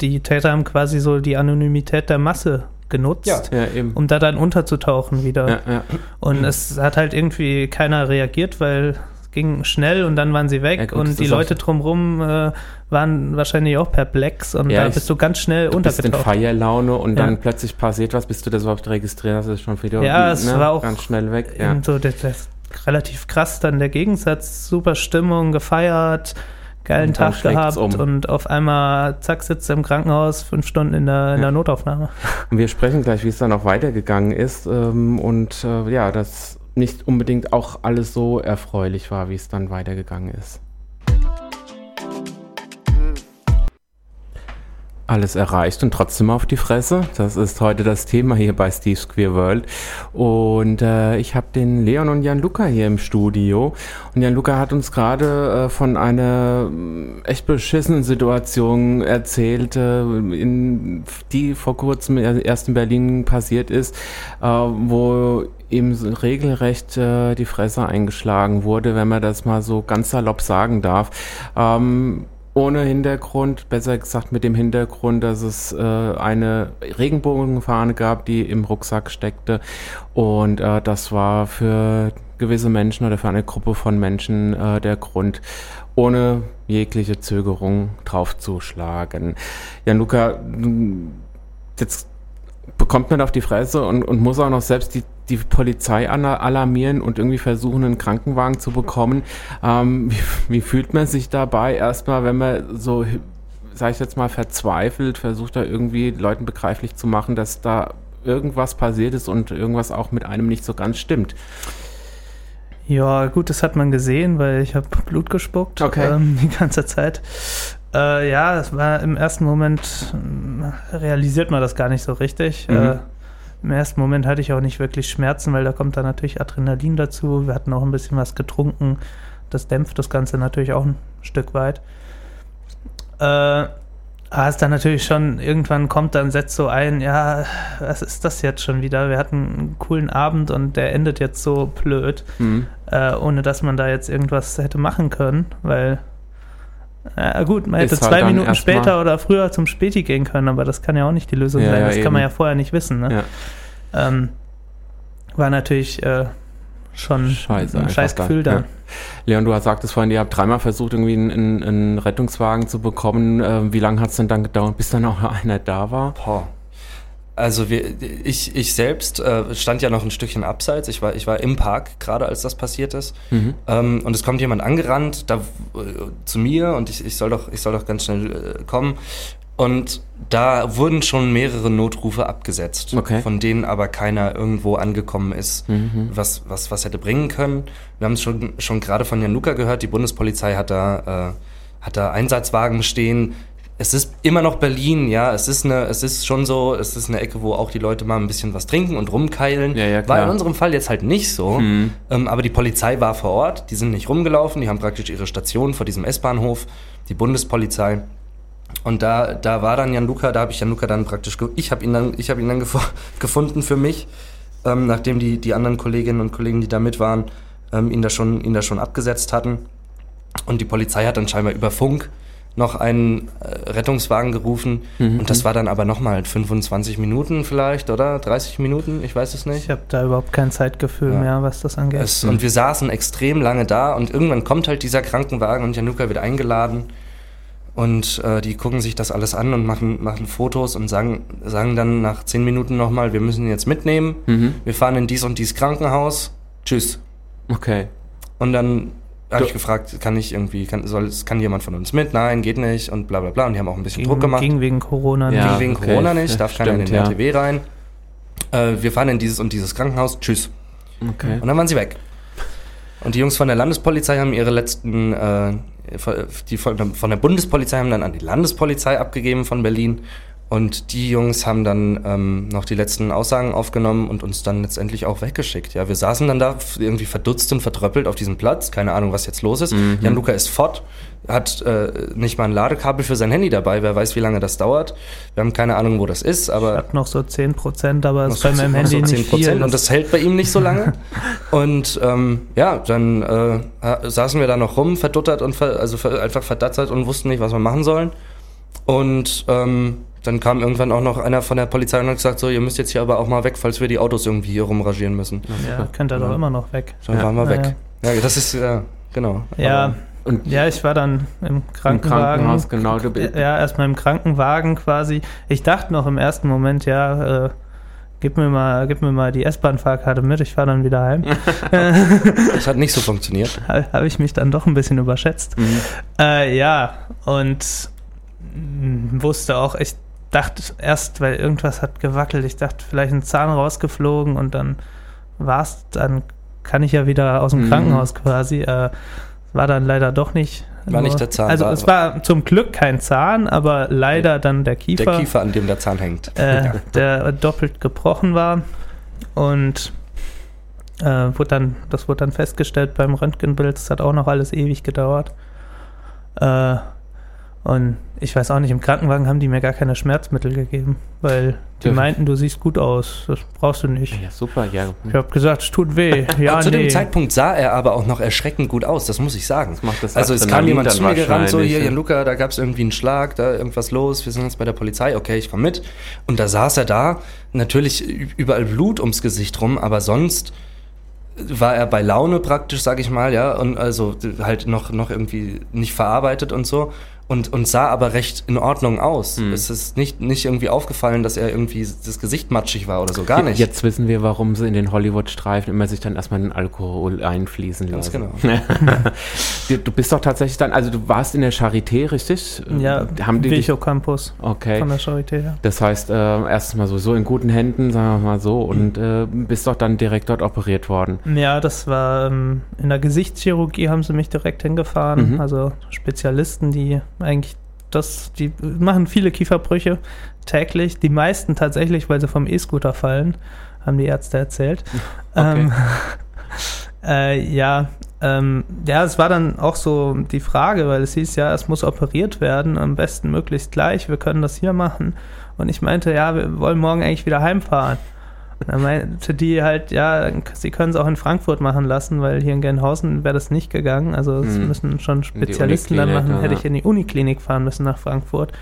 die Täter haben quasi so die Anonymität der Masse genutzt, ja, ja, um da dann unterzutauchen wieder. Ja, und es hat halt irgendwie keiner reagiert, weil es ging schnell und dann waren sie weg gut, und die Leute drumherum äh, waren wahrscheinlich auch perplex und da bist du ganz schnell du untergetaucht. Bist in Feierlaune und dann plötzlich passiert was, bis du das überhaupt registriert hast, ist schon wieder ja, es ne, war auch ganz schnell weg. So das, das relativ krass dann der Gegensatz, super Stimmung, gefeiert, geilen Tag gehabt um. und auf einmal, zack, sitzt er im Krankenhaus, fünf Stunden in der, in der Notaufnahme. Und wir sprechen gleich, wie es dann auch weitergegangen ist ähm, und äh, ja, dass nicht unbedingt auch alles so erfreulich war, wie es dann weitergegangen ist. Alles erreicht und trotzdem auf die Fresse. Das ist heute das Thema hier bei Steve's Queer World. Und äh, ich habe den Leon und Jan Luca hier im Studio. Und Jan Luca hat uns gerade äh, von einer äh, echt beschissenen Situation erzählt, äh, in, die vor kurzem erst in Berlin passiert ist, äh, wo ihm regelrecht äh, die Fresse eingeschlagen wurde, wenn man das mal so ganz salopp sagen darf. Ähm, ohne Hintergrund, besser gesagt mit dem Hintergrund, dass es äh, eine Regenbogenfahne gab, die im Rucksack steckte. Und äh, das war für gewisse Menschen oder für eine Gruppe von Menschen äh, der Grund, ohne jegliche Zögerung draufzuschlagen. Ja, Luca, jetzt bekommt man auf die Fresse und, und muss auch noch selbst die, die Polizei alarmieren und irgendwie versuchen, einen Krankenwagen zu bekommen. Ähm, wie, wie, fühlt man sich dabei erstmal, wenn man so, sag ich jetzt mal, verzweifelt, versucht da irgendwie Leuten begreiflich zu machen, dass da irgendwas passiert ist und irgendwas auch mit einem nicht so ganz stimmt? Ja, gut, das hat man gesehen, weil ich habe Blut gespuckt okay. ähm, die ganze Zeit. Äh, ja, es war im ersten Moment, äh, realisiert man das gar nicht so richtig. Mhm. Äh, Im ersten Moment hatte ich auch nicht wirklich Schmerzen, weil da kommt dann natürlich Adrenalin dazu. Wir hatten auch ein bisschen was getrunken. Das dämpft das Ganze natürlich auch ein Stück weit. Äh, aber es dann natürlich schon, irgendwann kommt dann, setzt so ein, ja, was ist das jetzt schon wieder? Wir hatten einen coolen Abend und der endet jetzt so blöd, mhm. äh, ohne dass man da jetzt irgendwas hätte machen können, weil ja, gut, man hätte zwei halt Minuten später oder früher zum Späti gehen können, aber das kann ja auch nicht die Lösung ja, sein. Das ja, kann man ja vorher nicht wissen. Ne? Ja. Ähm, war natürlich äh, schon Scheiße, ein scheiß Gefühl da. Leon, du hast sagtest vorhin, ihr habt dreimal versucht, irgendwie einen, einen Rettungswagen zu bekommen. Äh, wie lange hat es denn dann gedauert, bis dann auch einer da war? Boah. Also wir, ich, ich selbst äh, stand ja noch ein Stückchen abseits. Ich war, ich war im Park gerade, als das passiert ist. Mhm. Ähm, und es kommt jemand angerannt da, äh, zu mir und ich, ich, soll doch, ich soll doch ganz schnell äh, kommen. Und da wurden schon mehrere Notrufe abgesetzt, okay. von denen aber keiner irgendwo angekommen ist, mhm. was, was, was hätte bringen können. Wir haben es schon, schon gerade von Jan Luca gehört, die Bundespolizei hat da, äh, hat da Einsatzwagen stehen, es ist immer noch Berlin, ja. Es ist, eine, es ist schon so, es ist eine Ecke, wo auch die Leute mal ein bisschen was trinken und rumkeilen. Ja, ja, war in unserem Fall jetzt halt nicht so. Mhm. Ähm, aber die Polizei war vor Ort, die sind nicht rumgelaufen, die haben praktisch ihre Station vor diesem S-Bahnhof, die Bundespolizei. Und da, da war dann Gianluca, da habe ich Gianluca dann praktisch, ich habe ihn dann, ich habe ihn dann gef gefunden für mich, ähm, nachdem die, die anderen Kolleginnen und Kollegen, die da mit waren, ähm, ihn, da schon, ihn da schon abgesetzt hatten. Und die Polizei hat dann scheinbar über Funk noch einen äh, Rettungswagen gerufen. Mhm. Und das war dann aber nochmal 25 Minuten vielleicht, oder? 30 Minuten? Ich weiß es nicht. Ich habe da überhaupt kein Zeitgefühl Ja. mehr, was das angeht. Es, und wir saßen extrem lange da und irgendwann kommt halt dieser Krankenwagen und Januka wird eingeladen und äh, die gucken sich das alles an und machen, machen Fotos und sagen, sagen dann nach 10 Minuten nochmal, wir müssen ihn jetzt mitnehmen, Mhm. wir fahren in dies und dies Krankenhaus, tschüss. Okay. Und dann habe ich gefragt, kann ich irgendwie, kann, soll, kann jemand von uns mit? Nein, geht nicht und bla bla bla. Und die haben auch ein bisschen ging, Druck gemacht. ging wegen Corona Ja. nicht. Ging wegen okay. Corona nicht, darf keiner in den ja. RTW rein. Äh, wir fahren in dieses und dieses Krankenhaus, tschüss. Okay. Und dann waren sie weg. Und die Jungs von der Landespolizei haben ihre letzten, äh, die von von der Bundespolizei haben dann an die Landespolizei abgegeben von Berlin. Und die Jungs haben dann ähm, noch die letzten Aussagen aufgenommen und uns dann letztendlich auch weggeschickt. Ja, wir saßen dann da irgendwie verdutzt und vertröppelt auf diesem Platz. Keine Ahnung, was jetzt los ist. Mhm. Jan Luca ist fort, hat äh, nicht mal ein Ladekabel für sein Handy dabei. Wer weiß, wie lange das dauert. Wir haben keine Ahnung, wo das ist, Ich aber habe noch so 10%, aber noch ist bei so- meinem noch Handy so nicht 10%, viel. Und das hält bei ihm nicht so lange. und ähm, ja, dann äh, saßen wir da noch rum, verduttert und ver also ver einfach verdattert und wussten nicht, was wir machen sollen. Und ähm, dann kam irgendwann auch noch einer von der Polizei und hat gesagt, so, ihr müsst jetzt hier aber auch mal weg, falls wir die Autos irgendwie hier rumrangieren müssen. ja, könnt ihr doch Ja. immer noch weg. Dann Ja. waren wir weg. Ja, das ist, ja, genau. Ja, Aber- Und ja, ich war dann im im Krankenwagen. Krankenhaus, genau. Du, Ja, erstmal im Krankenwagen quasi. Ich dachte noch im ersten Moment, ja, äh, gib mir mal, gib mir mal die S-Bahn-Fahrkarte mit, ich fahre dann wieder heim. das hat nicht so funktioniert. Habe ich mich dann doch ein bisschen überschätzt. Mhm. Äh, ja, und mh, wusste auch, ich dachte erst, weil irgendwas hat gewackelt, ich dachte vielleicht ein Zahn rausgeflogen und dann war's, dann kann ich ja wieder aus dem Mhm. Krankenhaus quasi. Äh, war dann leider doch nicht. War nicht der Zahn, Also war- es war zum Glück kein Zahn, aber leider dann der Kiefer, Der Kiefer, an dem der Zahn hängt. Äh, der doppelt gebrochen war. Und äh, wurde dann, das wurde dann festgestellt beim Röntgenbild. Das hat auch noch alles ewig gedauert. Äh, und ich weiß auch nicht, im Krankenwagen haben die mir gar keine Schmerzmittel gegeben, weil die Ja. meinten, du siehst gut aus, das brauchst du nicht. ja, super, ja. Ich habe gesagt, es tut weh. Ja, Zu nee. dem Zeitpunkt sah er aber auch noch erschreckend gut aus, das muss ich sagen. Das macht das Also es kam jemand zu mir gerannt, so hier, ja. Luca, da gab es irgendwie einen Schlag, da irgendwas los, wir sind jetzt bei der Polizei, okay, ich komme mit. Und da saß er da, natürlich überall Blut ums Gesicht rum, aber sonst war er bei Laune praktisch, sag ich mal, ja, und also halt noch, noch irgendwie nicht verarbeitet und so. Und, und sah aber recht in Ordnung aus. Mhm. Es ist nicht, nicht irgendwie aufgefallen, dass er irgendwie das Gesicht matschig war oder so, gar nicht. Jetzt wissen wir, warum sie in den Hollywood-Streifen immer sich dann erstmal den Alkohol einfließen Ganz lassen. genau. du, du bist doch tatsächlich dann, also du warst in der Charité, richtig? Ja, haben die dich, Virchow Campus Okay. von der Charité, ja. Das heißt, äh, erstens mal so, so in guten Händen, sagen wir mal so, und äh, bist doch dann direkt dort operiert worden. Ja, das war ähm, in der Gesichtschirurgie haben sie mich direkt hingefahren. Mhm. Also Spezialisten, die eigentlich das, die machen viele Kieferbrüche täglich. Die meisten tatsächlich, weil sie vom E-Scooter fallen, haben die Ärzte erzählt. Okay. Ähm, äh, ja, ähm, ja, es war dann auch so die Frage, weil es hieß ja, es muss operiert werden, am besten möglichst gleich. Wir können das hier machen. Und ich meinte, ja, wir wollen morgen eigentlich wieder heimfahren. Da meinte die halt, ja, sie können es auch in Frankfurt machen lassen, weil hier in Gelnhausen wäre das nicht gegangen. Also es Mhm. müssen schon Spezialisten dann machen. Hätte ich in die Uniklinik fahren müssen nach Frankfurt.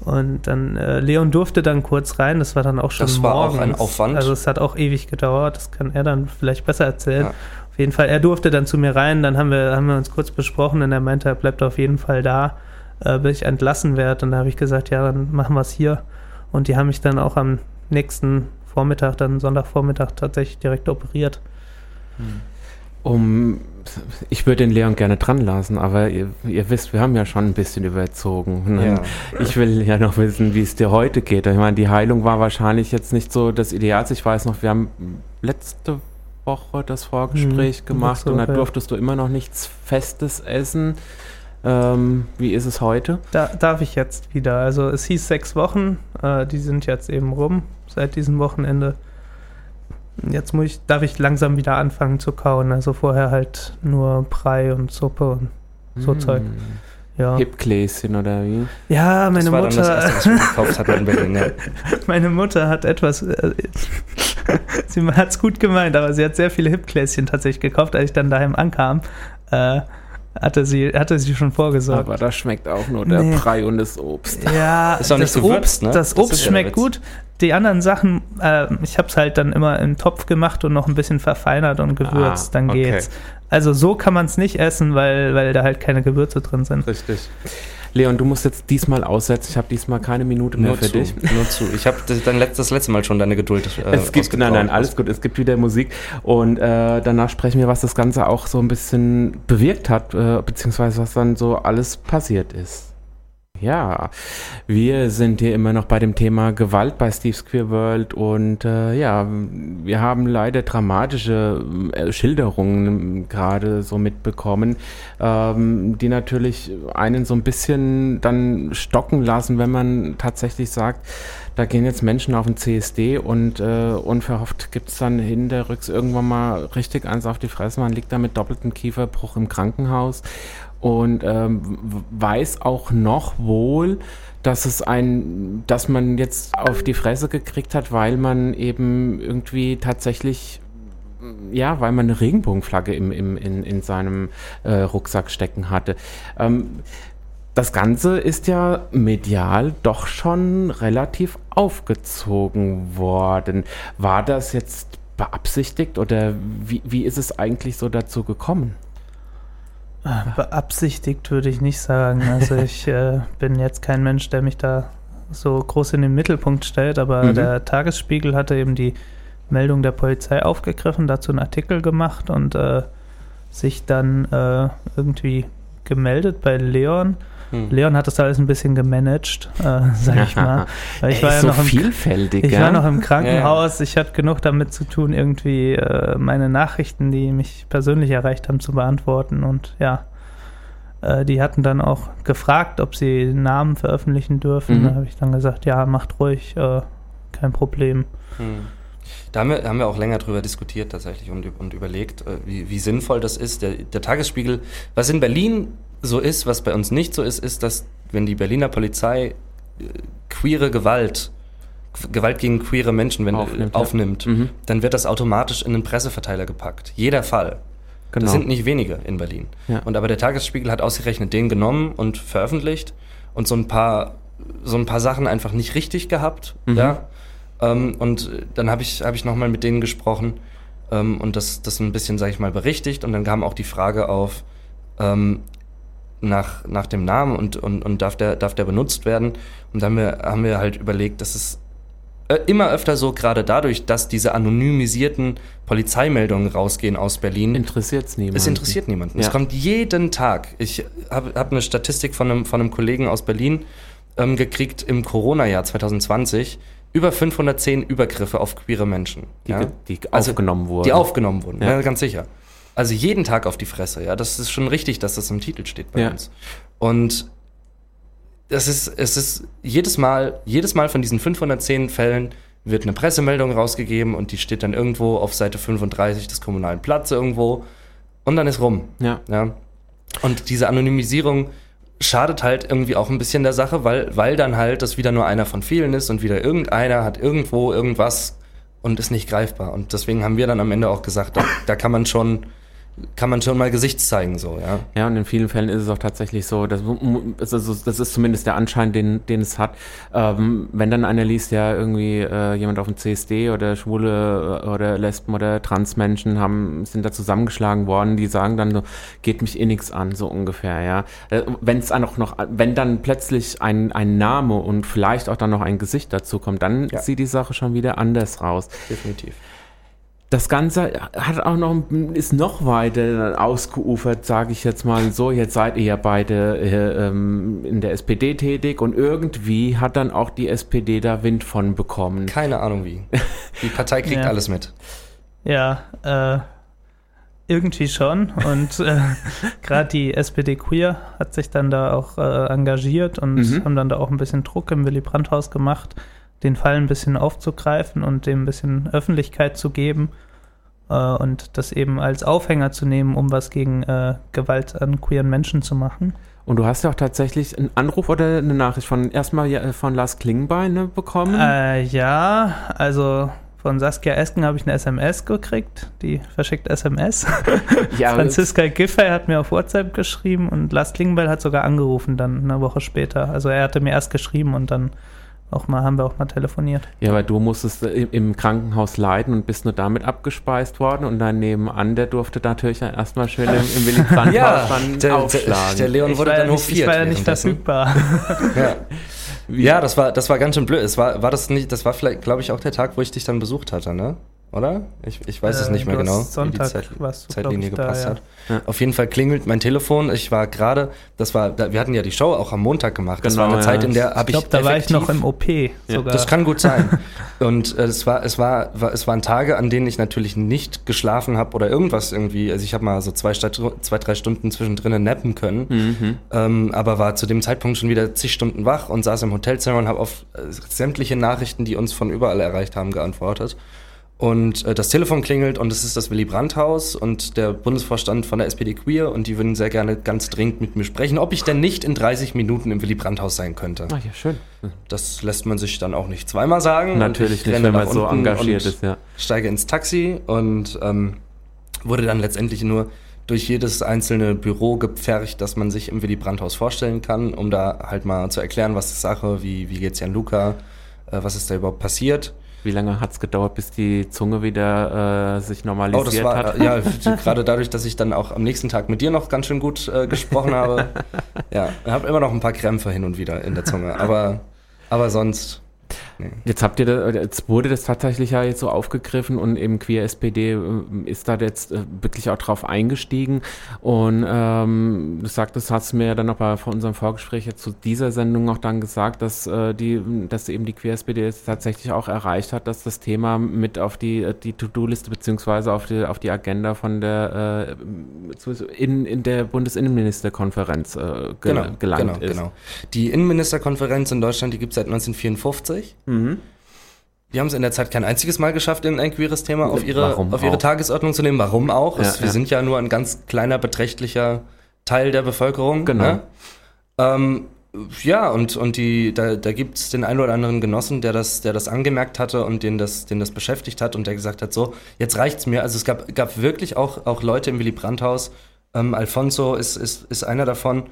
Und dann, äh, Leon durfte dann kurz rein, das war dann auch schon Das war auch morgens. ein Aufwand. Also es hat auch ewig gedauert, das kann er dann vielleicht besser erzählen. Ja. Auf jeden Fall, er durfte dann zu mir rein, dann haben wir, haben wir uns kurz besprochen und er meinte, er bleibt auf jeden Fall da, äh, bis ich entlassen werde. Und da habe ich gesagt, ja, dann machen wir es hier. Und die haben mich dann auch am nächsten Vormittag, dann Sonntagvormittag tatsächlich direkt operiert. Um, ich würde den Leon gerne dran lassen, aber ihr, ihr wisst, wir haben ja schon ein bisschen überzogen. Ne? Ja. Ich will ja noch wissen, wie es dir heute geht. Ich meine, die Heilung war wahrscheinlich jetzt nicht so das Idealste. Ich weiß noch, wir haben letzte Woche das Vorgespräch Mhm, gemacht letzte und da Woche, ja. durftest du immer noch nichts Festes essen. Ähm, wie ist es heute? Da darf ich jetzt wieder. Also es hieß sechs Wochen, äh, die sind jetzt eben rum seit diesem Wochenende. Jetzt muss ich, darf ich langsam wieder anfangen zu kauen. Also vorher halt nur Brei und Suppe und so mm. Zeug. Ja. Hipgläschen oder wie? Ja, meine Mutter. Das erste, Berlin, ja. meine Mutter hat etwas. Äh, sie hat es gut gemeint, aber sie hat sehr viele Hipgläschen tatsächlich gekauft, als ich dann daheim ankam. Äh, hatte sie, hatte sie schon vorgesorgt. Aber das schmeckt auch nur der nee. Brei und das Obst. Ja, ist das, gewürzt, Obst, ne? das, das Obst schmeckt gut. Die anderen Sachen, äh, ich habe es halt dann immer im Topf gemacht und noch ein bisschen verfeinert und gewürzt, ah, dann okay. geht's. Also so kann man es nicht essen, weil, weil da halt keine Gewürze drin sind. Richtig. Leon, du musst jetzt diesmal aussetzen. Ich habe diesmal keine Minute mehr nur für zu, dich. Nur zu. Ich habe das, das letzte Mal schon deine Geduld. Äh, es gibt, nein, nein, alles gut. Es gibt wieder Musik und äh, danach sprechen wir, was das Ganze auch so ein bisschen bewirkt hat, äh, beziehungsweise was dann so alles passiert ist. Ja, wir sind hier immer noch bei dem Thema Gewalt bei Steve's Queer World und äh, ja, wir haben leider dramatische äh, Schilderungen gerade so mitbekommen, ähm, die natürlich einen so ein bisschen dann stocken lassen, wenn man tatsächlich sagt, da gehen jetzt Menschen auf den CSD und äh, unverhofft gibt es dann hinterrücks irgendwann mal richtig eins auf die Fresse. Man liegt da mit doppeltem Kieferbruch im Krankenhaus und ähm, weiß auch noch wohl, dass es ein, dass man jetzt auf die Fresse gekriegt hat, weil man eben irgendwie tatsächlich ja, weil man eine Regenbogenflagge im, im, in, in seinem äh, Rucksack stecken hatte. Ähm, das Ganze ist ja medial doch schon relativ aufgezogen worden. War das jetzt beabsichtigt oder wie, wie ist es eigentlich so dazu gekommen? Beabsichtigt würde ich nicht sagen. Also ich äh, bin jetzt kein Mensch, der mich da so groß in den Mittelpunkt stellt, aber mhm. der Tagesspiegel hatte eben die Meldung der Polizei aufgegriffen, dazu einen Artikel gemacht und äh, sich dann äh, irgendwie gemeldet bei Leon hm. Leon hat das alles ein bisschen gemanagt, äh, sag ich mal. Weil ich war ja so noch im, vielfältig. Ich war noch im Krankenhaus. Ich hatte genug damit zu tun, irgendwie äh, meine Nachrichten, die mich persönlich erreicht haben, zu beantworten. Und ja, äh, die hatten dann auch gefragt, ob sie Namen veröffentlichen dürfen. Mhm. Da habe ich dann gesagt, ja, macht ruhig, äh, kein Problem. Hm. Da haben wir, haben wir auch länger drüber diskutiert tatsächlich und, und überlegt, äh, wie, wie sinnvoll das ist. Der, der Tagesspiegel, was in Berlin so ist, was bei uns nicht so ist, ist, dass wenn die Berliner Polizei äh, queere Gewalt, Gewalt gegen queere Menschen wenn, aufnimmt, aufnimmt ja. mhm. dann wird das automatisch in den Presseverteiler gepackt. Jeder Fall. Genau. Das sind nicht wenige in Berlin. Ja. Und aber der Tagesspiegel hat ausgerechnet den genommen und veröffentlicht und so ein paar, so ein paar Sachen einfach nicht richtig gehabt. Mhm. Ja. Ähm, und dann habe ich, hab ich nochmal mit denen gesprochen ähm, und das, das ein bisschen, sage ich mal, berichtigt. Und dann kam auch die Frage auf, ähm, nach, nach dem Namen und, und, und darf, der, darf der benutzt werden. Und dann haben wir, haben wir halt überlegt, dass es äh, immer öfter so, gerade dadurch, dass diese anonymisierten Polizeimeldungen rausgehen aus Berlin. Interessiert es niemanden. Es interessiert niemanden. Ja. Es kommt jeden Tag. Ich habe hab eine Statistik von einem, von einem Kollegen aus Berlin ähm, gekriegt im Corona-Jahr 2020. Über 510 Übergriffe auf queere Menschen. Die, ja? die also, aufgenommen wurden. Die aufgenommen wurden, ja ganz sicher. Also jeden Tag auf die Fresse, ja. Das ist schon richtig, dass das im Titel steht bei ja. uns. Und das ist, es ist jedes Mal, jedes Mal von diesen 510 Fällen wird eine Pressemeldung rausgegeben und die steht dann irgendwo auf Seite 35 des kommunalen Platzes irgendwo und dann ist rum. Ja. ja. Und diese Anonymisierung schadet halt irgendwie auch ein bisschen der Sache, weil, weil dann halt das wieder nur einer von vielen ist und wieder irgendeiner hat irgendwo irgendwas und ist nicht greifbar. Und deswegen haben wir dann am Ende auch gesagt, da, da kann man schon kann man schon mal Gesicht zeigen, so, ja. Ja, und in vielen Fällen ist es auch tatsächlich so, dass, also, das ist zumindest der Anschein, den, den es hat. Ähm, wenn dann einer liest, ja, irgendwie äh, jemand auf dem CSD oder Schwule äh, oder Lesben oder Transmenschen haben, sind da zusammengeschlagen worden, die sagen dann so, geht mich eh nichts an, so ungefähr, ja. Äh, wenn es auch noch, wenn dann plötzlich ein, ein Name und vielleicht auch dann noch ein Gesicht dazu kommt, dann ja. sieht die Sache schon wieder anders raus. Definitiv. Das Ganze hat auch noch, ist noch weiter ausgeufert, sage ich jetzt mal so. Jetzt seid ihr ja beide äh, ähm, in der SPD tätig und irgendwie hat dann auch die SPD da Wind von bekommen. Keine Ahnung wie. Die Partei kriegt ja. alles mit. Ja, äh, Irgendwie schon. Und äh, gerade die SPD Queer hat sich dann da auch äh, engagiert und mhm. haben dann da auch ein bisschen Druck im Willy Brandt-Haus gemacht, den Fall ein bisschen aufzugreifen und dem ein bisschen Öffentlichkeit zu geben äh, und das eben als Aufhänger zu nehmen, um was gegen äh, Gewalt an queeren Menschen zu machen. Und du hast ja auch tatsächlich einen Anruf oder eine Nachricht von erstmal von Lars Klingbein ne, bekommen? Äh, ja, also von Saskia Esken habe ich eine SMS gekriegt, die verschickt SMS. Ja, Franziska Giffey hat mir auf WhatsApp geschrieben und Lars Klingbeil hat sogar angerufen dann eine Woche später. Also er hatte mir erst geschrieben und dann auch mal, haben wir auch mal telefoniert. Ja, weil du musstest im Krankenhaus leiden und bist nur damit abgespeist worden und dein Nebenan, der durfte natürlich erstmal schön im, im Willy Brandt ja, der, aufschlagen. Der, der Leon wurde dann hofiert. Ich war ja nicht verfügbar. ja. ja, das war, das war ganz schön blöd. Es war, war das nicht, das war vielleicht, glaube ich, auch der Tag, wo ich dich dann besucht hatte, ne? Oder? Ich, ich weiß äh, es nicht mehr genau, Sonntag, wie die Zeit, was, Zeitlinie gepasst da, ja. hat. Ja. Auf jeden Fall klingelt mein Telefon. Ich war gerade, das war, da, wir hatten ja die Show auch am Montag gemacht. Das genau, war eine ja. Zeit, in der habe ich. Ich glaube, da war ich noch im OP sogar. Das kann gut sein. Und äh, es war, es war, war, es waren Tage, an denen ich natürlich nicht geschlafen habe oder irgendwas irgendwie. Also ich habe mal so zwei, zwei, drei Stunden zwischendrin nappen können, mhm. ähm, aber war zu dem Zeitpunkt schon wieder zig Stunden wach und saß im Hotelzimmer und habe auf äh, sämtliche Nachrichten, die uns von überall erreicht haben, geantwortet. Und äh, das Telefon klingelt und es ist das Willy Brandt-Haus und der Bundesvorstand von der SPD Queer und die würden sehr gerne ganz dringend mit mir sprechen, ob ich denn nicht in 30 Minuten im Willy Brandt-Haus sein könnte. Ach ja, schön. Das lässt man sich dann auch nicht zweimal sagen. Natürlich nicht, wenn man so engagiert ist, ja. Steige ins Taxi und ähm, wurde dann letztendlich nur durch jedes einzelne Büro gepfercht, dass man sich im Willy Brandt-Haus vorstellen kann, um da halt mal zu erklären, was ist Sache, wie, wie geht's Jan Luca, äh, was ist da überhaupt passiert. Wie lange hat es gedauert, bis die Zunge wieder äh, sich normalisiert oh, das war, hat? Ja, gerade dadurch, dass ich dann auch am nächsten Tag mit dir noch ganz schön gut äh, gesprochen habe. Ja, ich habe immer noch ein paar Krämpfe hin und wieder in der Zunge, aber, aber sonst Nee. Jetzt habt ihr, da, jetzt wurde das tatsächlich ja jetzt so aufgegriffen und eben Queer SPD äh, ist da jetzt äh, wirklich auch drauf eingestiegen. Und ähm, du sagtest, hast mir ja dann noch bei von unserem Vorgespräch jetzt zu dieser Sendung auch dann gesagt, dass äh, die, dass eben die Queer SPD jetzt tatsächlich auch erreicht hat, dass das Thema mit auf die die To-Do-Liste beziehungsweise auf die auf die Agenda von der äh, in, in der Bundesinnenministerkonferenz äh, ge genau, gelangt genau, ist. Genau. Die Innenministerkonferenz in Deutschland, die gibt es seit 1954. Mhm. Die haben es in der Zeit kein einziges Mal geschafft, in ein queeres Thema auf ihre, auf ihre Tagesordnung zu nehmen. Warum auch? Ja, es, wir ja. sind ja nur ein ganz kleiner, beträchtlicher Teil der Bevölkerung. Genau. Ne? Ähm, ja, und, und die, da, da gibt es den einen oder anderen Genossen, der das, der das angemerkt hatte und den das, den das beschäftigt hat und der gesagt hat, so, jetzt reicht's mir. Also es gab, gab wirklich auch, auch Leute im Willy Brandt-Haus, ähm, Alfonso ist, ist, ist einer davon,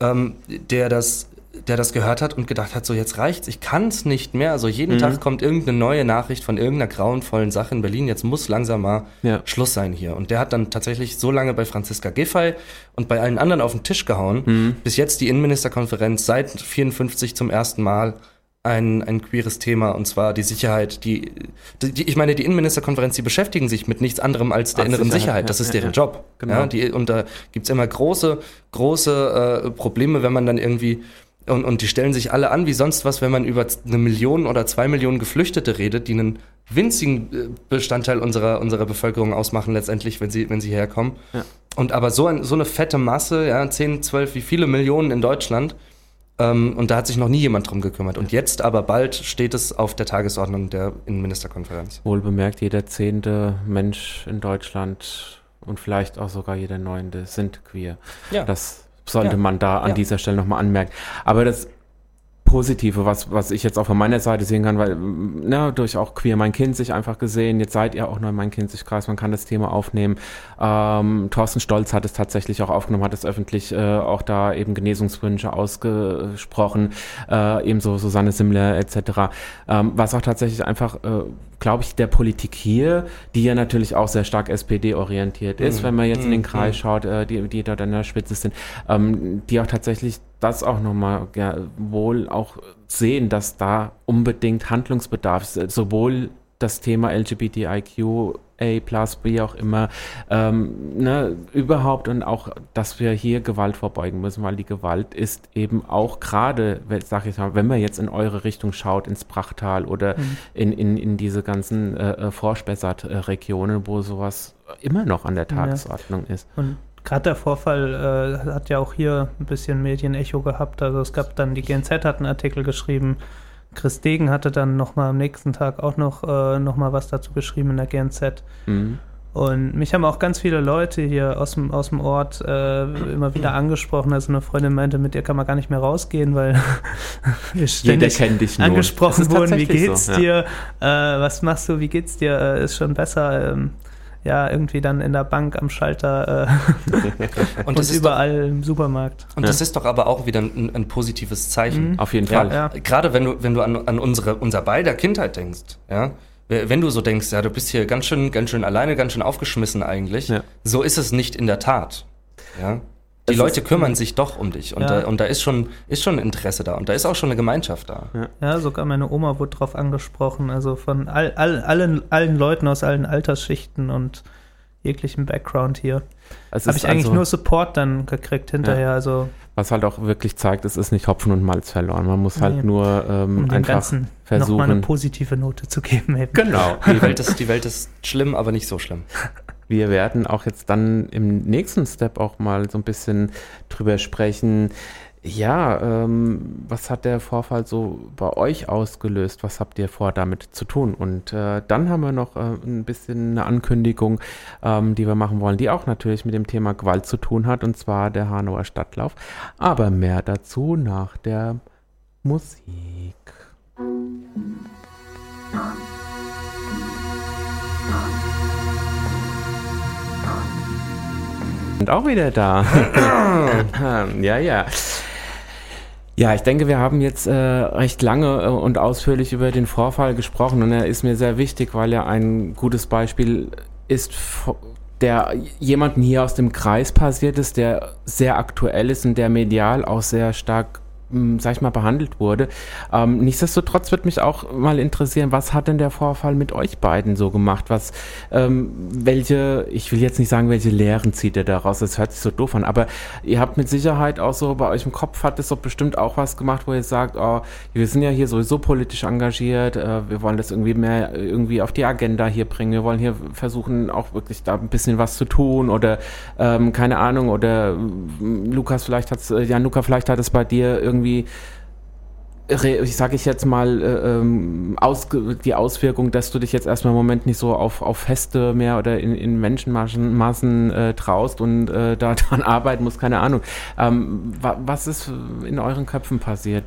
ähm, der das der das gehört hat und gedacht hat, so jetzt reicht's, ich kann's nicht mehr. Also jeden mhm. Tag kommt irgendeine neue Nachricht von irgendeiner grauenvollen Sache in Berlin. Jetzt muss langsam mal ja. Schluss sein hier. Und der hat dann tatsächlich so lange bei Franziska Giffey und bei allen anderen auf den Tisch gehauen, mhm. bis jetzt die Innenministerkonferenz seit 54 zum ersten Mal ein, ein queeres Thema und zwar die Sicherheit. Die, die, ich meine, die Innenministerkonferenz, die beschäftigen sich mit nichts anderem als der als inneren Sicherheit. Sicherheit. Das ist deren ja, Job. Genau. Ja, die, und da gibt's immer große, große äh, Probleme, wenn man dann irgendwie und, und die stellen sich alle an wie sonst was, wenn man über eine Million oder zwei Millionen Geflüchtete redet, die einen winzigen äh, Bestandteil unserer, unserer Bevölkerung ausmachen letztendlich, wenn sie, wenn sie herkommen. Ja. Und aber so, ein, so eine fette Masse, ja, 10, 12, wie viele Millionen in Deutschland, ähm, und da hat sich noch nie jemand drum gekümmert. Und jetzt aber bald steht es auf der Tagesordnung der Innenministerkonferenz. Wohl bemerkt, jeder zehnte Mensch in Deutschland und vielleicht auch sogar jeder neunte sind queer. Ja. Das sollte ja. man da an ja. dieser Stelle nochmal anmerken. Aber das Positive, was, was ich jetzt auch von meiner Seite sehen kann, weil, na, durch auch Queer Mein Kind sich einfach gesehen, jetzt seid ihr auch noch in Mein Kind sich Kreis, man kann das Thema aufnehmen. Ähm, Thorsten Stolz hat es tatsächlich auch aufgenommen, hat es öffentlich äh, auch da eben Genesungswünsche ausgesprochen, äh, ebenso Susanne Simmler etc. Ähm, was auch tatsächlich einfach, äh, glaube ich, der Politik hier, die ja natürlich auch sehr stark SPD-orientiert ist, mhm. wenn man jetzt mhm. in den mhm. Kreis schaut, äh, die, die dort an der Spitze sind, ähm, die auch tatsächlich das auch nochmal ja, wohl auch sehen, dass da unbedingt Handlungsbedarf ist, sowohl das Thema LGBTIQ A plus, wie auch immer, ähm, ne, überhaupt und auch, dass wir hier Gewalt vorbeugen müssen, weil die Gewalt ist eben auch gerade, sag ich mal, wenn man jetzt in eure Richtung schaut, ins Brachtal oder mhm. in, in, in diese ganzen äh, äh Vorspessart-Regionen, wo sowas immer noch an der Tagesordnung ja. ist. Und gerade der Vorfall äh, hat ja auch hier ein bisschen Medienecho gehabt. Also es gab dann, die GNZ hat einen Artikel geschrieben, Chris Degen hatte dann nochmal am nächsten Tag auch noch, äh, noch mal was dazu geschrieben in der GNZ. Mhm. Und mich haben auch ganz viele Leute hier aus dem, aus dem Ort äh, immer wieder angesprochen. Also eine Freundin meinte, mit ihr kann man gar nicht mehr rausgehen, weil wir ständig angesprochen wurden. Wie geht's so, ja. dir? Äh, was machst du? Wie geht's dir? Äh, ist schon besser. Ähm, ja, irgendwie dann in der Bank am Schalter äh, und, und überall doch, im Supermarkt. Und ja. das ist doch aber auch wieder ein, ein positives Zeichen. Mhm. Auf jeden Fall. Ja. Gerade wenn du, wenn du an, an unsere, unser beider Kindheit denkst, ja, wenn du so denkst, ja, du bist hier ganz schön, ganz schön alleine, ganz schön aufgeschmissen eigentlich, ja. so ist es nicht in der Tat. Ja. Die Leute kümmern sich doch um dich und, ja. da, und da ist schon, ist schon Interesse da und da ist auch schon eine Gemeinschaft da. Ja, ja sogar meine Oma wurde drauf angesprochen, also von all, all, allen, allen Leuten aus allen Altersschichten und jeglichem Background hier. Habe ich eigentlich also, nur Support dann gekriegt hinterher. Ja. Also was halt auch wirklich zeigt, es ist nicht Hopfen und Malz verloren. Man muss halt nee, nur ähm, um einfach Ganzen versuchen, noch mal eine positive Note zu geben. Eben. Genau. Die Welt, ist, die Welt ist schlimm, aber nicht so schlimm. Wir werden auch jetzt dann im nächsten Step auch mal so ein bisschen drüber sprechen. Ja, ähm, was hat der Vorfall so bei euch ausgelöst? Was habt ihr vor, damit zu tun? Und äh, dann haben wir noch äh, ein bisschen eine Ankündigung, ähm, die wir machen wollen, die auch natürlich mit dem Thema Gewalt zu tun hat, und zwar der Hanauer Stadtlauf. Aber mehr dazu nach der Musik. Und auch wieder da. ja, ja. Ja, ich denke, wir haben jetzt äh, recht lange äh, und ausführlich über den Vorfall gesprochen und er ist mir sehr wichtig, weil er ein gutes Beispiel ist, der jemanden hier aus dem Kreis passiert ist, der sehr aktuell ist und der medial auch sehr stark sag ich mal, behandelt wurde. Ähm, nichtsdestotrotz wird mich auch mal interessieren, was hat denn der Vorfall mit euch beiden so gemacht? Was, ähm, welche, ich will jetzt nicht sagen, welche Lehren zieht ihr daraus, das hört sich so doof an, aber ihr habt mit Sicherheit auch so bei euch im Kopf hat es doch bestimmt auch was gemacht, wo ihr sagt, oh, wir sind ja hier sowieso politisch engagiert, äh, wir wollen das irgendwie mehr irgendwie auf die Agenda hier bringen, wir wollen hier versuchen auch wirklich da ein bisschen was zu tun oder ähm, keine Ahnung oder Lukas vielleicht hat äh, ja Luca vielleicht hat es bei dir irgendwie irgendwie ich sage ich jetzt mal, äh, ähm, aus, die Auswirkung, dass du dich jetzt erstmal im Moment nicht so auf, auf Feste mehr oder in, in Menschenmassen Massen, äh, traust und äh, da dran arbeiten musst, keine Ahnung. Ähm, wa, was ist in euren Köpfen passiert?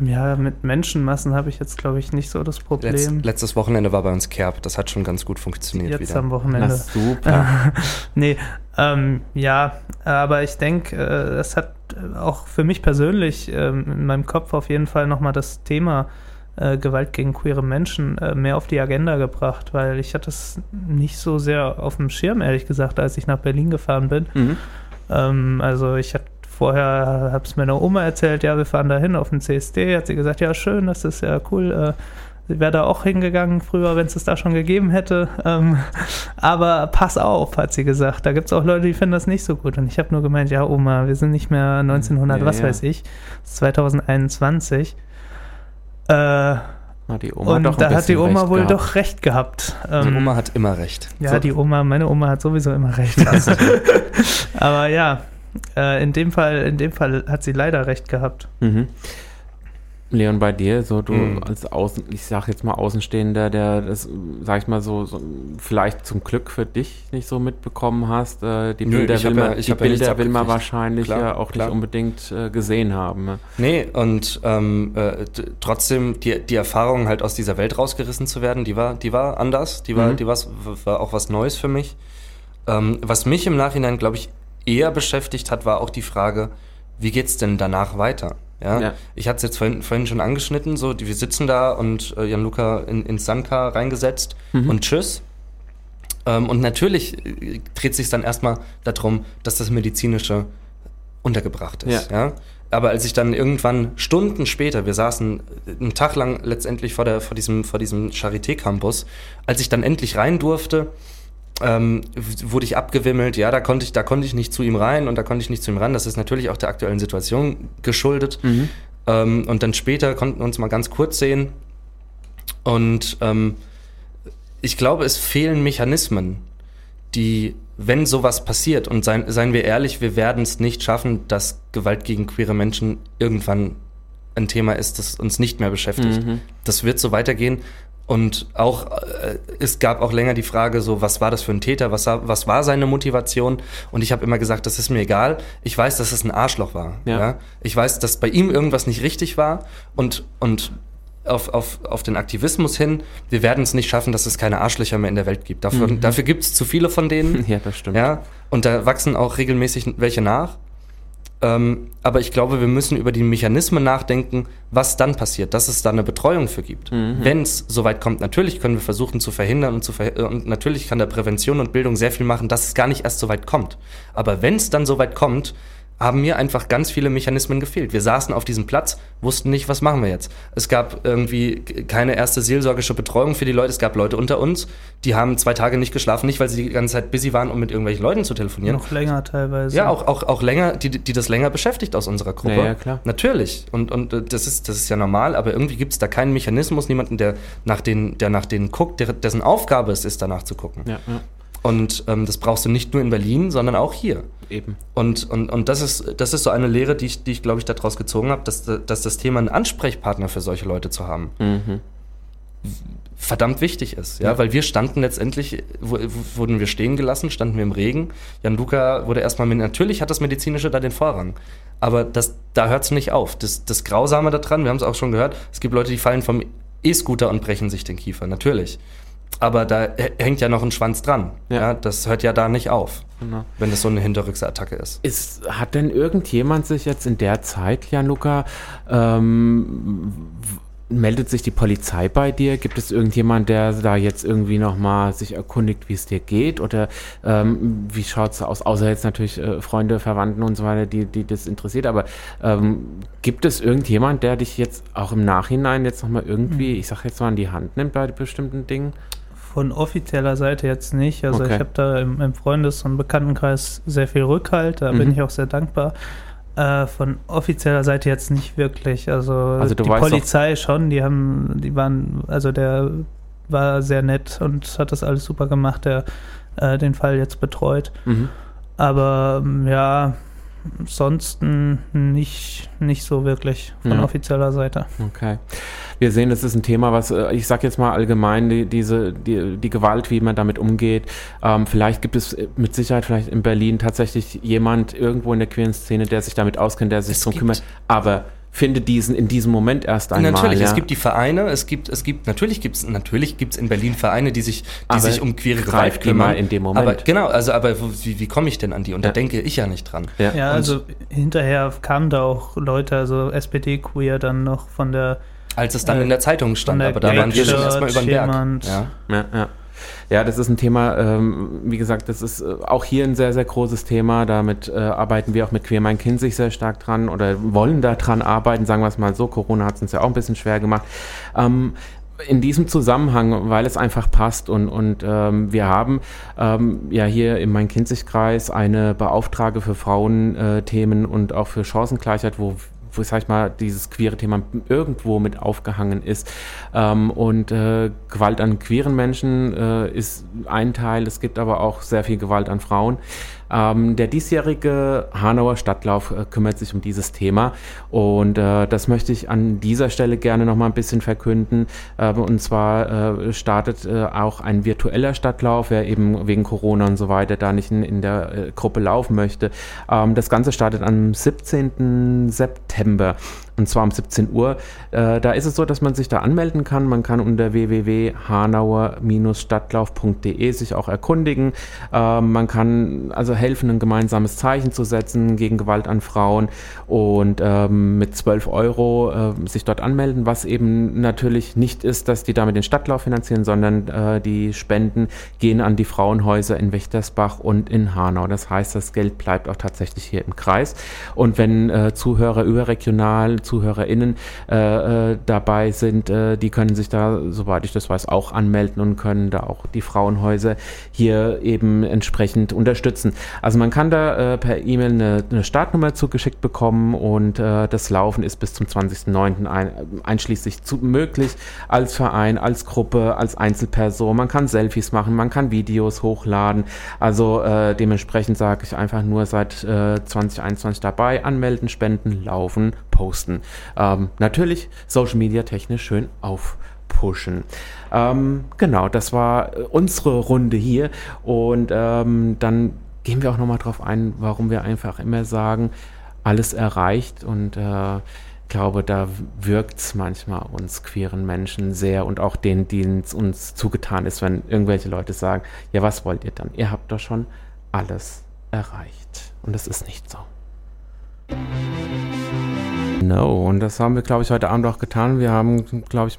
Ja, mit Menschenmassen habe ich jetzt, glaube ich, nicht so das Problem. Letz, letztes Wochenende war bei uns Kerb, das hat schon ganz gut funktioniert jetzt wieder. Jetzt am Wochenende. Das super. nee, ähm, ja, aber ich denke, äh, es hat auch für mich persönlich ähm, in meinem Kopf auf jeden Fall nochmal das Thema äh, Gewalt gegen queere Menschen äh, mehr auf die Agenda gebracht, weil ich hatte es nicht so sehr auf dem Schirm, ehrlich gesagt, als ich nach Berlin gefahren bin. Mhm. Ähm, also ich hatte vorher habe es meiner Oma erzählt, ja, wir fahren da hin auf den CSD. Hat sie gesagt, ja, schön, das ist ja cool. Sie wäre da auch hingegangen früher, wenn es es da schon gegeben hätte. Ähm, aber pass auf, hat sie gesagt. Da gibt es auch Leute, die finden das nicht so gut. Und ich habe nur gemeint, ja, Oma, wir sind nicht mehr 1900, ja, was ja. weiß ich, 2021. Äh, die Oma und da hat die Oma wohl gehabt. doch recht gehabt. Ähm, die Oma hat immer recht. Ja, so. die Oma, meine Oma hat sowieso immer recht. Aber ja, äh, in, dem Fall, in dem Fall hat sie leider recht gehabt. Mhm. Leon, bei dir, so du mhm. als Außen, ich sag jetzt mal Außenstehender, der das, sag ich mal so, so vielleicht zum Glück für dich nicht so mitbekommen hast, äh, die Nö, Bilder, will, man, ja, die Bilder ja will man wahrscheinlich klar, ja auch klar. nicht unbedingt äh, gesehen haben. Ne? Nee, und ähm, äh, trotzdem die, die Erfahrung halt aus dieser Welt rausgerissen zu werden, die war, die war anders, die war, mhm. die war, war auch was Neues für mich. Ähm, was mich im Nachhinein, glaube ich, eher beschäftigt hat, war auch die Frage, wie geht's denn danach weiter? Ja, ja. ich hatte es jetzt vorhin, vorhin, schon angeschnitten, so, die, wir sitzen da und äh, Gianluca in, ins Sandkar reingesetzt mhm. und tschüss. Ähm, und natürlich äh, dreht sich dann erstmal darum, dass das Medizinische untergebracht ist. Ja. ja. Aber als ich dann irgendwann Stunden später, wir saßen einen Tag lang letztendlich vor, der, vor diesem, vor diesem Charité-Campus, als ich dann endlich rein durfte, ähm, wurde ich abgewimmelt, ja, da konnte ich, da konnte ich nicht zu ihm rein und da konnte ich nicht zu ihm ran. Das ist natürlich auch der aktuellen Situation geschuldet. Mhm. Ähm, und dann später konnten wir uns mal ganz kurz sehen. Und ähm, ich glaube, es fehlen Mechanismen, die, wenn sowas passiert, und seien, seien wir ehrlich, wir werden es nicht schaffen, dass Gewalt gegen queere Menschen irgendwann ein Thema ist, das uns nicht mehr beschäftigt. Mhm. Das wird so weitergehen. Und auch, äh, es gab auch länger die Frage, so, was war das für ein Täter, was, was war seine Motivation? Und ich habe immer gesagt, das ist mir egal. Ich weiß, dass es ein Arschloch war. Ja. ja. Ich weiß, dass bei ihm irgendwas nicht richtig war. Und, und auf, auf, auf den Aktivismus hin, wir werden es nicht schaffen, dass es keine Arschlöcher mehr in der Welt gibt. Dafür, mhm. dafür gibt es zu viele von denen. Ja, das stimmt. Ja, und da wachsen auch regelmäßig welche nach. Ähm, aber ich glaube, wir müssen über die Mechanismen nachdenken, was dann passiert, dass es da eine Betreuung für gibt. Mhm. Wenn es soweit kommt, natürlich können wir versuchen zu verhindern und, zu ver und natürlich kann der Prävention und Bildung sehr viel machen, dass es gar nicht erst so weit kommt. Aber wenn es dann so weit kommt, haben mir einfach ganz viele Mechanismen gefehlt. Wir saßen auf diesem Platz, wussten nicht, was machen wir jetzt. Es gab irgendwie keine erste seelsorgische Betreuung für die Leute. Es gab Leute unter uns, die haben zwei Tage nicht geschlafen, nicht weil sie die ganze Zeit busy waren, um mit irgendwelchen Leuten zu telefonieren. Noch länger teilweise. Ja, auch, auch, auch länger, die, die das länger beschäftigt aus unserer Gruppe. Ja, ja klar. Natürlich. Und, und äh, das, ist, das ist ja normal, aber irgendwie gibt es da keinen Mechanismus, niemanden, der nach, den, der nach denen guckt, der, dessen Aufgabe es ist, danach zu gucken. Ja, ja. Und ähm, das brauchst du nicht nur in Berlin, sondern auch hier. Eben. Und, und, und das, ist, das ist so eine Lehre, die ich, die ich glaube ich, daraus gezogen habe, dass, dass das Thema einen Ansprechpartner für solche Leute zu haben. Mhm. verdammt wichtig ist, ja? ja, weil wir standen letztendlich, wurden wir stehen gelassen, standen wir im Regen. Jan Luca wurde erstmal, mit, natürlich hat das Medizinische da den Vorrang, aber das, da hört es nicht auf. Das, das Grausame daran, wir haben es auch schon gehört, es gibt Leute, die fallen vom E-Scooter und brechen sich den Kiefer, natürlich aber da hängt ja noch ein Schwanz dran. Ja. ja das hört ja da nicht auf, genau. wenn das so eine Hinterrücksattacke ist. ist. Hat denn irgendjemand sich jetzt in der Zeit, Januka, ähm, meldet sich die Polizei bei dir? Gibt es irgendjemand, der da jetzt irgendwie nochmal sich erkundigt, wie es dir geht? Oder ähm, wie schaut es aus? Außer jetzt natürlich äh, Freunde, Verwandten und so weiter, die, die das interessiert. Aber ähm, gibt es irgendjemand, der dich jetzt auch im Nachhinein jetzt nochmal irgendwie, mhm. ich sag jetzt mal, an die Hand nimmt bei bestimmten Dingen? Von offizieller Seite jetzt nicht. Also okay. ich habe da im, im, Freundes- und Bekanntenkreis sehr viel Rückhalt. Da mhm. bin ich auch sehr dankbar. Äh, von offizieller Seite jetzt nicht wirklich. Also, also die Polizei schon, die haben, die waren, also der war sehr nett und hat das alles super gemacht, der äh, den Fall jetzt betreut. Mhm. Aber ja, ansonsten nicht, nicht so wirklich von ja. offizieller Seite. Okay. Wir sehen, das ist ein Thema, was, äh, ich sage jetzt mal allgemein, die, diese, die, die Gewalt, wie man damit umgeht. Ähm, vielleicht gibt es mit Sicherheit vielleicht in Berlin tatsächlich jemand irgendwo in der queeren Szene, der sich damit auskennt, der sich es darum kümmert. Aber finde diesen in diesem Moment erst einmal. Natürlich, ja. es gibt die Vereine, es gibt, es gibt, natürlich gibt es, natürlich gibt es in Berlin Vereine, die sich, die sich um queere Gewalt kümmern. in dem Moment. Aber genau, also aber wie, wie komme ich denn an die? Und ja. da denke ich ja nicht dran. Ja, ja also hinterher kamen da auch Leute, also SPD-Queer dann noch von der als es dann äh, in der Zeitung stand, aber da waren wir schon erstmal über den Berg. Ja. ja, ja. Ja, das ist ein Thema, ähm, wie gesagt, das ist äh, auch hier ein sehr, sehr großes Thema. Damit äh, arbeiten wir auch mit Queer Mein Kind sich sehr stark dran oder wollen da dran arbeiten, sagen wir es mal so. Corona hat es uns ja auch ein bisschen schwer gemacht. Ähm, in diesem Zusammenhang, weil es einfach passt und, und ähm, wir haben ähm, ja hier im Main-Kinzig-Kreis eine Beauftrage für Frauenthemen äh, und auch für Chancengleichheit, wo wo, sag ich mal, dieses queere Thema irgendwo mit aufgehangen ist. Ähm, und äh, Gewalt an queeren Menschen äh, ist ein Teil, es gibt aber auch sehr viel Gewalt an Frauen. Ähm, der diesjährige Hanauer Stadtlauf äh, kümmert sich um dieses Thema und äh, das möchte ich an dieser Stelle gerne noch mal ein bisschen verkünden. Äh, und zwar äh, startet äh, auch ein virtueller Stadtlauf, wer eben wegen Corona und so weiter da nicht in, in der äh, Gruppe laufen möchte. Ähm, das Ganze startet am 17. September und zwar um 17 Uhr. Äh, da ist es so, dass man sich da anmelden kann. Man kann unter www.hanauer-stadtlauf.de sich auch erkundigen. Äh, man kann also helfen, ein gemeinsames Zeichen zu setzen gegen Gewalt an Frauen und ähm, mit 12 Euro äh, sich dort anmelden, was eben natürlich nicht ist, dass die damit den Stadtlauf finanzieren, sondern äh, die Spenden gehen an die Frauenhäuser in Wächtersbach und in Hanau. Das heißt, das Geld bleibt auch tatsächlich hier im Kreis. Und wenn Zuhörer überregional ZuhörerInnen äh, äh, dabei sind, äh, die können sich da, soweit ich das weiß, auch anmelden und können da auch die Frauenhäuser hier eben entsprechend unterstützen. Also man kann da äh, per E-Mail eine, eine, Startnummer zugeschickt bekommen und äh, das Laufen ist bis zum 20.09. Ein, einschließlich zu, möglich als Verein, als Gruppe, als Einzelperson. Man kann Selfies machen, man kann Videos hochladen. Also äh, dementsprechend sage ich einfach nur seit äh, 2021 dabei, anmelden, spenden, laufen, posten. Ähm, natürlich Social Media technisch schön aufpushen. Ähm, genau, das war äh, unsere Runde hier und ähm, dann gehen wir auch nochmal drauf ein, warum wir einfach immer sagen, alles erreicht und äh, glaube, da wirkt es manchmal uns queeren Menschen sehr und auch denen, denen es uns zugetan ist, wenn irgendwelche Leute sagen, ja, was wollt ihr dann? Ihr habt doch schon alles erreicht. Und das ist nicht so. No, und das haben wir, glaube ich, heute Abend auch getan. Wir haben, glaube ich,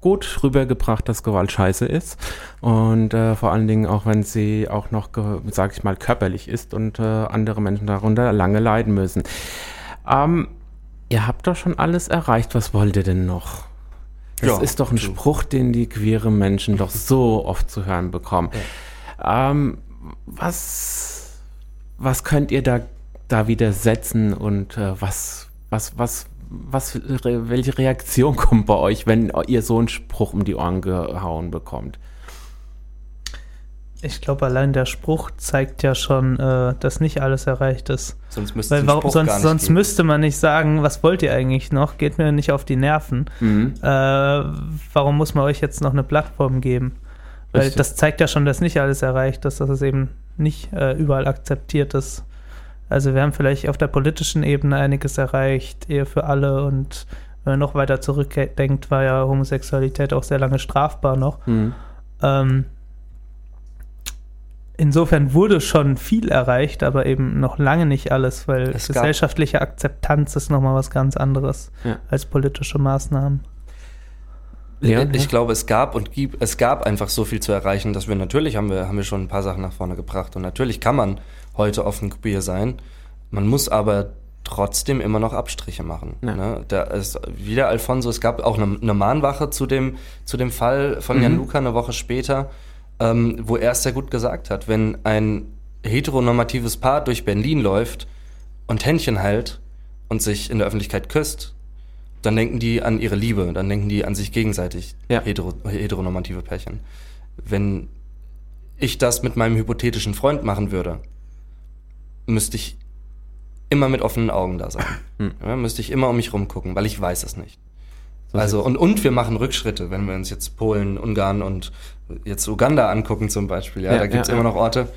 gut rübergebracht, dass Gewalt scheiße ist. Und äh, vor allen Dingen auch, wenn sie auch noch, sage ich mal, körperlich ist und äh, andere Menschen darunter lange leiden müssen. Ähm, ihr habt doch schon alles erreicht. Was wollt ihr denn noch? Das ja, ist doch ein so. Spruch, den die queere Menschen doch so oft zu hören bekommen. Ja. Ähm, was, was könnt ihr da, da widersetzen und äh, was, was, was, was, welche Reaktion kommt bei euch, wenn ihr so einen Spruch um die Ohren gehauen bekommt? Ich glaube, allein der Spruch zeigt ja schon, äh, dass nicht alles erreicht ist. Sonst, müsste Weil, warum, sonst, sonst müsste man nicht sagen, was wollt ihr eigentlich noch? Geht mir nicht auf die Nerven. Mhm. Äh, warum muss man euch jetzt noch eine Plattform geben? Weil Richtig. das zeigt ja schon, dass nicht alles erreicht ist, dass es eben nicht äh, überall akzeptiert ist. Also wir haben vielleicht auf der politischen Ebene einiges erreicht, Ehe für alle und wenn man noch weiter zurückdenkt, war ja Homosexualität auch sehr lange strafbar noch. Mhm. Ähm, insofern wurde schon viel erreicht, aber eben noch lange nicht alles, weil es gesellschaftliche Akzeptanz ist nochmal was ganz anderes ja. als politische Maßnahmen. Ja, ich glaube, es gab und gibt, es gab einfach so viel zu erreichen, dass wir natürlich haben wir, haben wir schon ein paar Sachen nach vorne gebracht. Und natürlich kann man heute offen queer sein. Man muss aber trotzdem immer noch Abstriche machen. Ja. Ne? Da ist wieder Alfonso, es gab auch eine, eine Mahnwache zu dem, zu dem Fall von mhm. Jan Luca eine Woche später ähm, wo er es sehr gut gesagt hat. Wenn ein heteronormatives Paar durch Berlin läuft und Händchen hält und sich in der Öffentlichkeit küsst, dann denken die an ihre Liebe, dann denken die an sich gegenseitig, ja. hetero, heteronormative Pärchen. Wenn ich das mit meinem hypothetischen Freund machen würde, müsste ich immer mit offenen Augen da sein. Hm. Ja, müsste ich immer um mich rumgucken, weil ich weiß es nicht. Also und, und wir machen Rückschritte, wenn wir uns jetzt Polen, Ungarn und jetzt Uganda angucken zum Beispiel. Ja, ja da gibt's ja, immer noch Orte,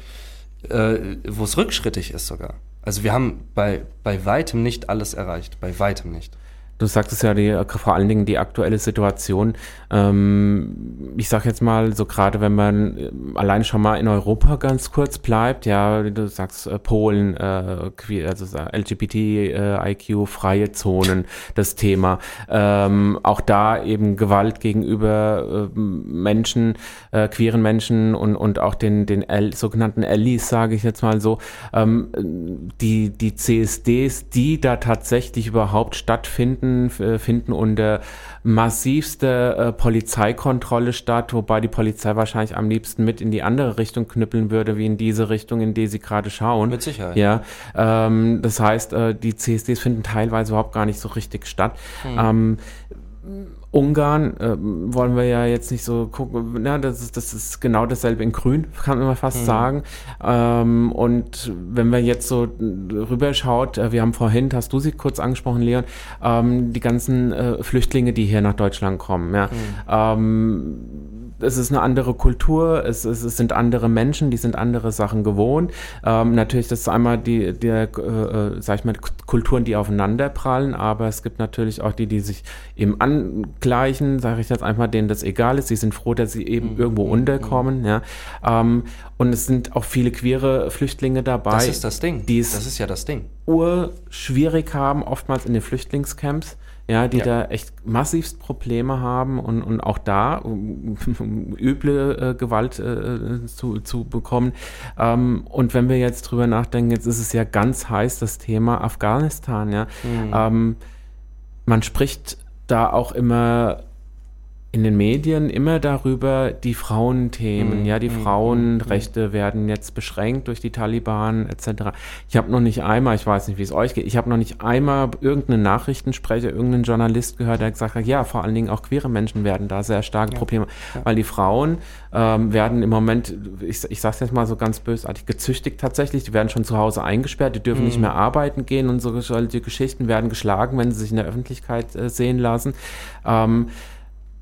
äh, wo es rückschrittig ist sogar. Also wir haben bei, bei weitem nicht alles erreicht, bei weitem nicht. Du sagtest ja die, vor allen Dingen die aktuelle Situation. Ähm, ich sag jetzt mal, so gerade wenn man äh, allein schon mal in Europa ganz kurz bleibt, ja, du sagst äh, Polen, äh, also LGBT, äh, Zonen, das Thema. Ähm, auch da eben Gewalt gegenüber äh, Menschen, äh, queeren Menschen und, und auch den, den L, sogenannten Allies, sage ich jetzt mal so. Ähm, die, die CSDs, die da tatsächlich überhaupt stattfinden, finden, äh, finden unter massivste äh, Polizeikontrolle statt, wobei die Polizei wahrscheinlich am liebsten mit in die andere Richtung knüppeln würde, wie in diese Richtung, in die sie gerade schauen. Mit Sicherheit. Ja, ähm, das heißt, äh, die CSDs finden teilweise überhaupt gar nicht so richtig statt. Mhm. Ähm, Ungarn äh, wollen wir ja jetzt nicht so gucken. Na, das ist, das ist genau dasselbe in Grün, kann man fast mhm. sagen. Ähm, und wenn man jetzt so rüberschaut, äh, wir haben vorhin, hast du sie kurz angesprochen, Leon, ähm, die ganzen äh, Flüchtlinge, die hier nach Deutschland kommen. Ja. Mhm. Ähm, es ist eine andere Kultur, es, es, es, sind andere Menschen, die sind andere Sachen gewohnt. Ähm, natürlich, das ist einmal die, die äh, sag ich mal, Kulturen, die aufeinander prallen, aber es gibt natürlich auch die, die sich eben angleichen, sage ich jetzt einfach, denen das egal ist. Sie sind froh, dass sie eben mhm. irgendwo mhm. unterkommen. Ja. Ähm, und es sind auch viele queere Flüchtlinge dabei. Das ist das Ding. Die das ist ja das Ding. Urschwierig haben, oftmals in den Flüchtlingscamps ja, die ja. da echt massivst Probleme haben und, und auch da um, um üble äh, Gewalt äh, zu, zu bekommen. Ähm, und wenn wir jetzt drüber nachdenken, jetzt ist es ja ganz heiß das Thema Afghanistan, ja. Mhm. Ähm, man spricht da auch immer in den Medien immer darüber die Frauenthemen, mhm. ja, die mhm. Frauenrechte mhm. werden jetzt beschränkt durch die Taliban etc. Ich habe noch nicht einmal, ich weiß nicht, wie es euch geht, ich habe noch nicht einmal irgendeinen Nachrichtensprecher, irgendeinen Journalist gehört, der gesagt hat, ja, vor allen Dingen auch queere Menschen werden da sehr stark ja. Probleme, ja. weil die Frauen ähm, werden im Moment, ich, ich sage es jetzt mal so ganz bösartig, gezüchtigt tatsächlich, die werden schon zu Hause eingesperrt, die dürfen mhm. nicht mehr arbeiten gehen und so solche Geschichten werden geschlagen, wenn sie sich in der Öffentlichkeit äh, sehen lassen. Ähm,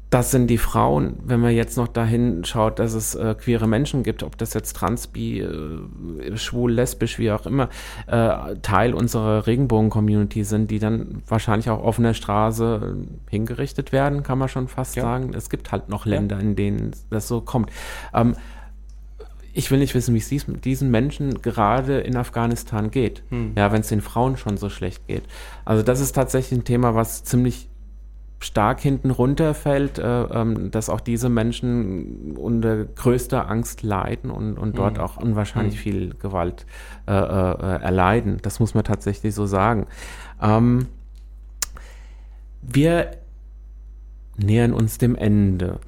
das sind die Frauen, wenn man jetzt noch dahin schaut, dass es äh, queere Menschen gibt, ob das jetzt trans, bi, äh, schwul, lesbisch, wie auch immer, äh, Teil unserer Regenbogen-Community sind, die dann wahrscheinlich auch auf einer Straße äh, hingerichtet werden, kann man schon fast ja. sagen. Es gibt halt noch Länder, ja. in denen das so kommt. Ähm, ich will nicht wissen, wie es diesen Menschen gerade in Afghanistan geht. Hm. Ja, wenn es den Frauen schon so schlecht geht. Also das ist tatsächlich ein Thema, was ziemlich stark hinten runterfällt, äh, ähm, dass auch diese Menschen unter größter Angst leiden und, und dort mhm. auch unwahrscheinlich mhm. viel Gewalt äh, äh, erleiden. Das muss man tatsächlich so sagen. Ähm, wir nähern uns dem Ende.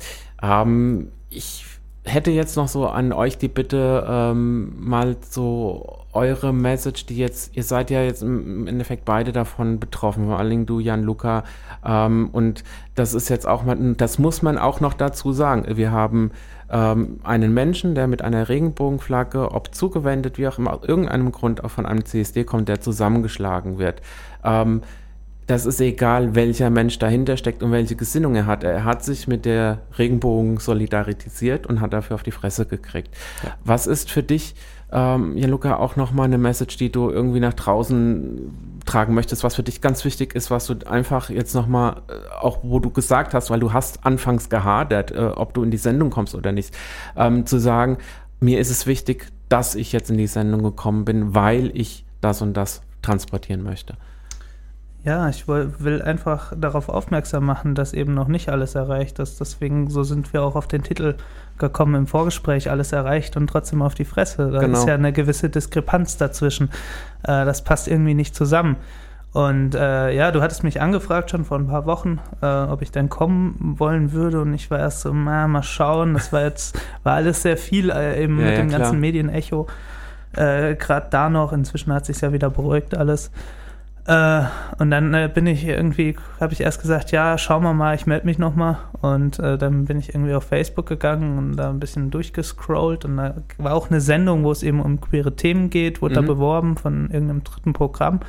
Ähm, ich hätte jetzt noch so an euch die Bitte, ähm, mal so eure Message, die jetzt, ihr seid ja jetzt im Endeffekt beide davon betroffen, vor allen Dingen du, Jan Luca, ähm, und das ist jetzt auch mal, das muss man auch noch dazu sagen. Wir haben ähm, einen Menschen, der mit einer Regenbogenflagge, ob zugewendet, wie auch immer, aus irgendeinem Grund auch von einem CSD kommt, der zusammengeschlagen wird. Ähm, das ist egal, welcher Mensch dahinter steckt und welche Gesinnung er hat. Er hat sich mit der Regenbogen solidarisiert und hat dafür auf die Fresse gekriegt. Ja. Was ist für dich, ähm, ja, Luca, auch nochmal eine Message, die du irgendwie nach draußen tragen möchtest, was für dich ganz wichtig ist, was du einfach jetzt nochmal, äh, auch wo du gesagt hast, weil du hast anfangs gehadert, äh, ob du in die Sendung kommst oder nicht, ähm, zu sagen, mir ist es wichtig, dass ich jetzt in die Sendung gekommen bin, weil ich das und das transportieren möchte. Ja, ich will einfach darauf aufmerksam machen, dass eben noch nicht alles erreicht ist. Deswegen, so sind wir auch auf den Titel gekommen im Vorgespräch, alles erreicht und trotzdem auf die Fresse. Da genau. ist ja eine gewisse Diskrepanz dazwischen. Äh, das passt irgendwie nicht zusammen. Und äh, ja, du hattest mich angefragt schon vor ein paar Wochen, äh, ob ich denn kommen wollen würde. Und ich war erst so, na, mal schauen. Das war jetzt, war alles sehr viel äh, eben ja, mit ja, dem klar. ganzen Medienecho. Äh, Gerade da noch, inzwischen hat sich ja wieder beruhigt alles. Äh, und dann äh, bin ich irgendwie, habe ich erst gesagt, ja, schauen wir mal, ich melde mich nochmal. Und äh, dann bin ich irgendwie auf Facebook gegangen und da ein bisschen durchgescrollt. Und da war auch eine Sendung, wo es eben um queere Themen geht, wurde mhm. da beworben von irgendeinem dritten Programm.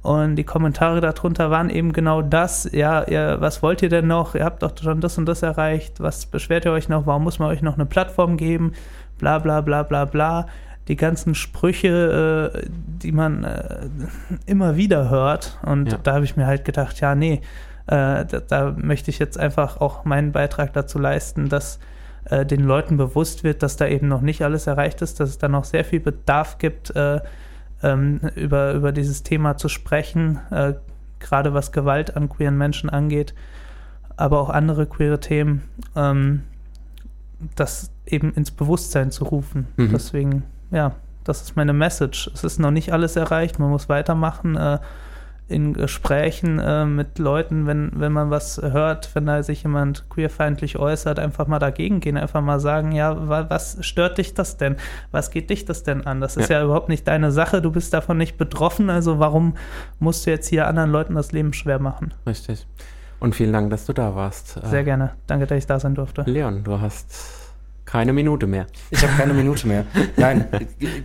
Und die Kommentare darunter waren eben genau das, ja, ihr, was wollt ihr denn noch? Ihr habt doch schon das und das erreicht. Was beschwert ihr euch noch? Warum muss man euch noch eine Plattform geben? Bla bla bla bla bla die ganzen Sprüche, äh, die man äh, immer wieder hört. Und ja. da habe ich mir halt gedacht, ja, nee, äh, da, da, möchte ich jetzt einfach auch meinen Beitrag dazu leisten, dass äh, den Leuten bewusst wird, dass da eben noch nicht alles erreicht ist, dass es da noch sehr viel Bedarf gibt, äh, ähm, über, über dieses Thema zu sprechen, gerade was Gewalt an queeren Menschen angeht, aber auch andere queere Themen. Ähm, das eben ins Bewusstsein zu rufen. Mhm. Deswegen ja, das ist meine Message. Es ist noch nicht alles erreicht, man muss weitermachen. Äh, in Gesprächen äh, mit Leuten, wenn, wenn man was hört, wenn da sich jemand queerfeindlich äußert, einfach mal dagegen gehen, einfach mal sagen, ja, was stört dich das denn? Was geht dich das denn an? Das ist ja, ja überhaupt nicht deine Sache, du bist davon nicht betroffen, also warum musst du jetzt hier anderen Leuten das Leben schwer machen? Richtig. Und vielen Dank, dass du da warst. Sehr gerne. Danke, dass ich da sein durfte. Leon, du hast keine Minute mehr. Ich habe keine Minute mehr. Nein,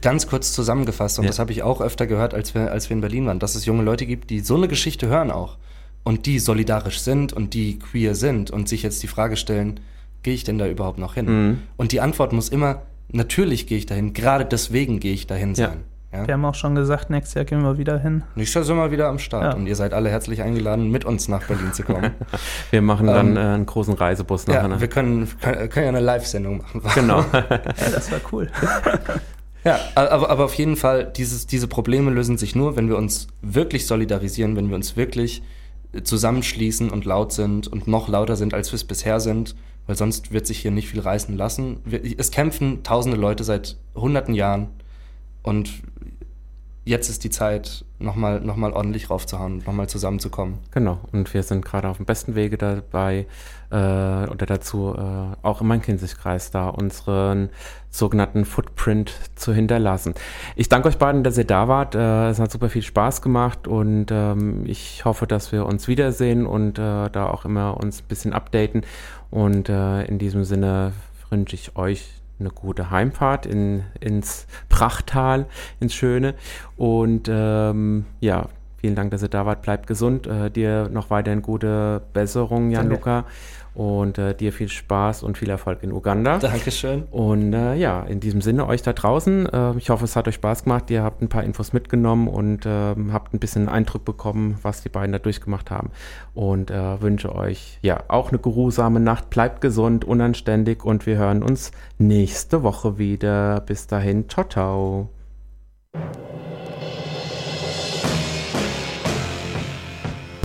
ganz kurz zusammengefasst, und ja. das habe ich auch öfter gehört, als wir, als wir in Berlin waren, dass es junge Leute gibt, die so eine Geschichte hören auch und die solidarisch sind und die queer sind und sich jetzt die Frage stellen, gehe ich denn da überhaupt noch hin? Mhm. Und die Antwort muss immer, natürlich gehe ich dahin, gerade deswegen gehe ich dahin sein. Ja. Ja? Wir haben auch schon gesagt, nächstes Jahr gehen wir wieder hin. Nächstes Jahr sind wir wieder am Start ja. und ihr seid alle herzlich eingeladen, mit uns nach Berlin zu kommen. wir machen dann ähm, äh, einen großen Reisebus nachher. Ja, ne? wir können, können, können ja eine Live-Sendung machen. Genau. ja, das war cool. Ja, aber, aber auf jeden Fall, dieses, diese Probleme lösen sich nur, wenn wir uns wirklich solidarisieren, wenn wir uns wirklich zusammenschließen und laut sind und noch lauter sind, als wir es bisher sind, weil sonst wird sich hier nicht viel reißen lassen. Es kämpfen tausende Leute seit hunderten Jahren und jetzt ist die Zeit, nochmal noch mal ordentlich raufzuhauen, nochmal zusammenzukommen. Genau, und wir sind gerade auf dem besten Wege dabei, äh, oder dazu äh, auch im Main-Kinzig-Kreis da unseren sogenannten Footprint zu hinterlassen. Ich danke euch beiden, dass ihr da wart. Äh, es hat super viel Spaß gemacht und ähm, ich hoffe, dass wir uns wiedersehen und äh, da auch immer uns ein bisschen updaten. Und äh, in diesem Sinne wünsche ich euch eine gute Heimfahrt in, ins Prachttal, ins Schöne. Und ähm, ja, vielen Dank, dass ihr da wart. Bleibt gesund. Äh, dir noch weiterhin gute Besserung, Jan-Luca. Und äh, dir viel Spaß und viel Erfolg in Uganda. Dankeschön. Und äh, ja, in diesem Sinne euch da draußen. Äh, ich hoffe, es hat euch Spaß gemacht. Ihr habt ein paar Infos mitgenommen und ähm, habt ein bisschen Eindruck bekommen, was die beiden da durchgemacht haben. Und äh, wünsche euch ja auch eine geruhsame Nacht. Bleibt gesund, unanständig und wir hören uns nächste Woche wieder. Bis dahin, ciao, ciao.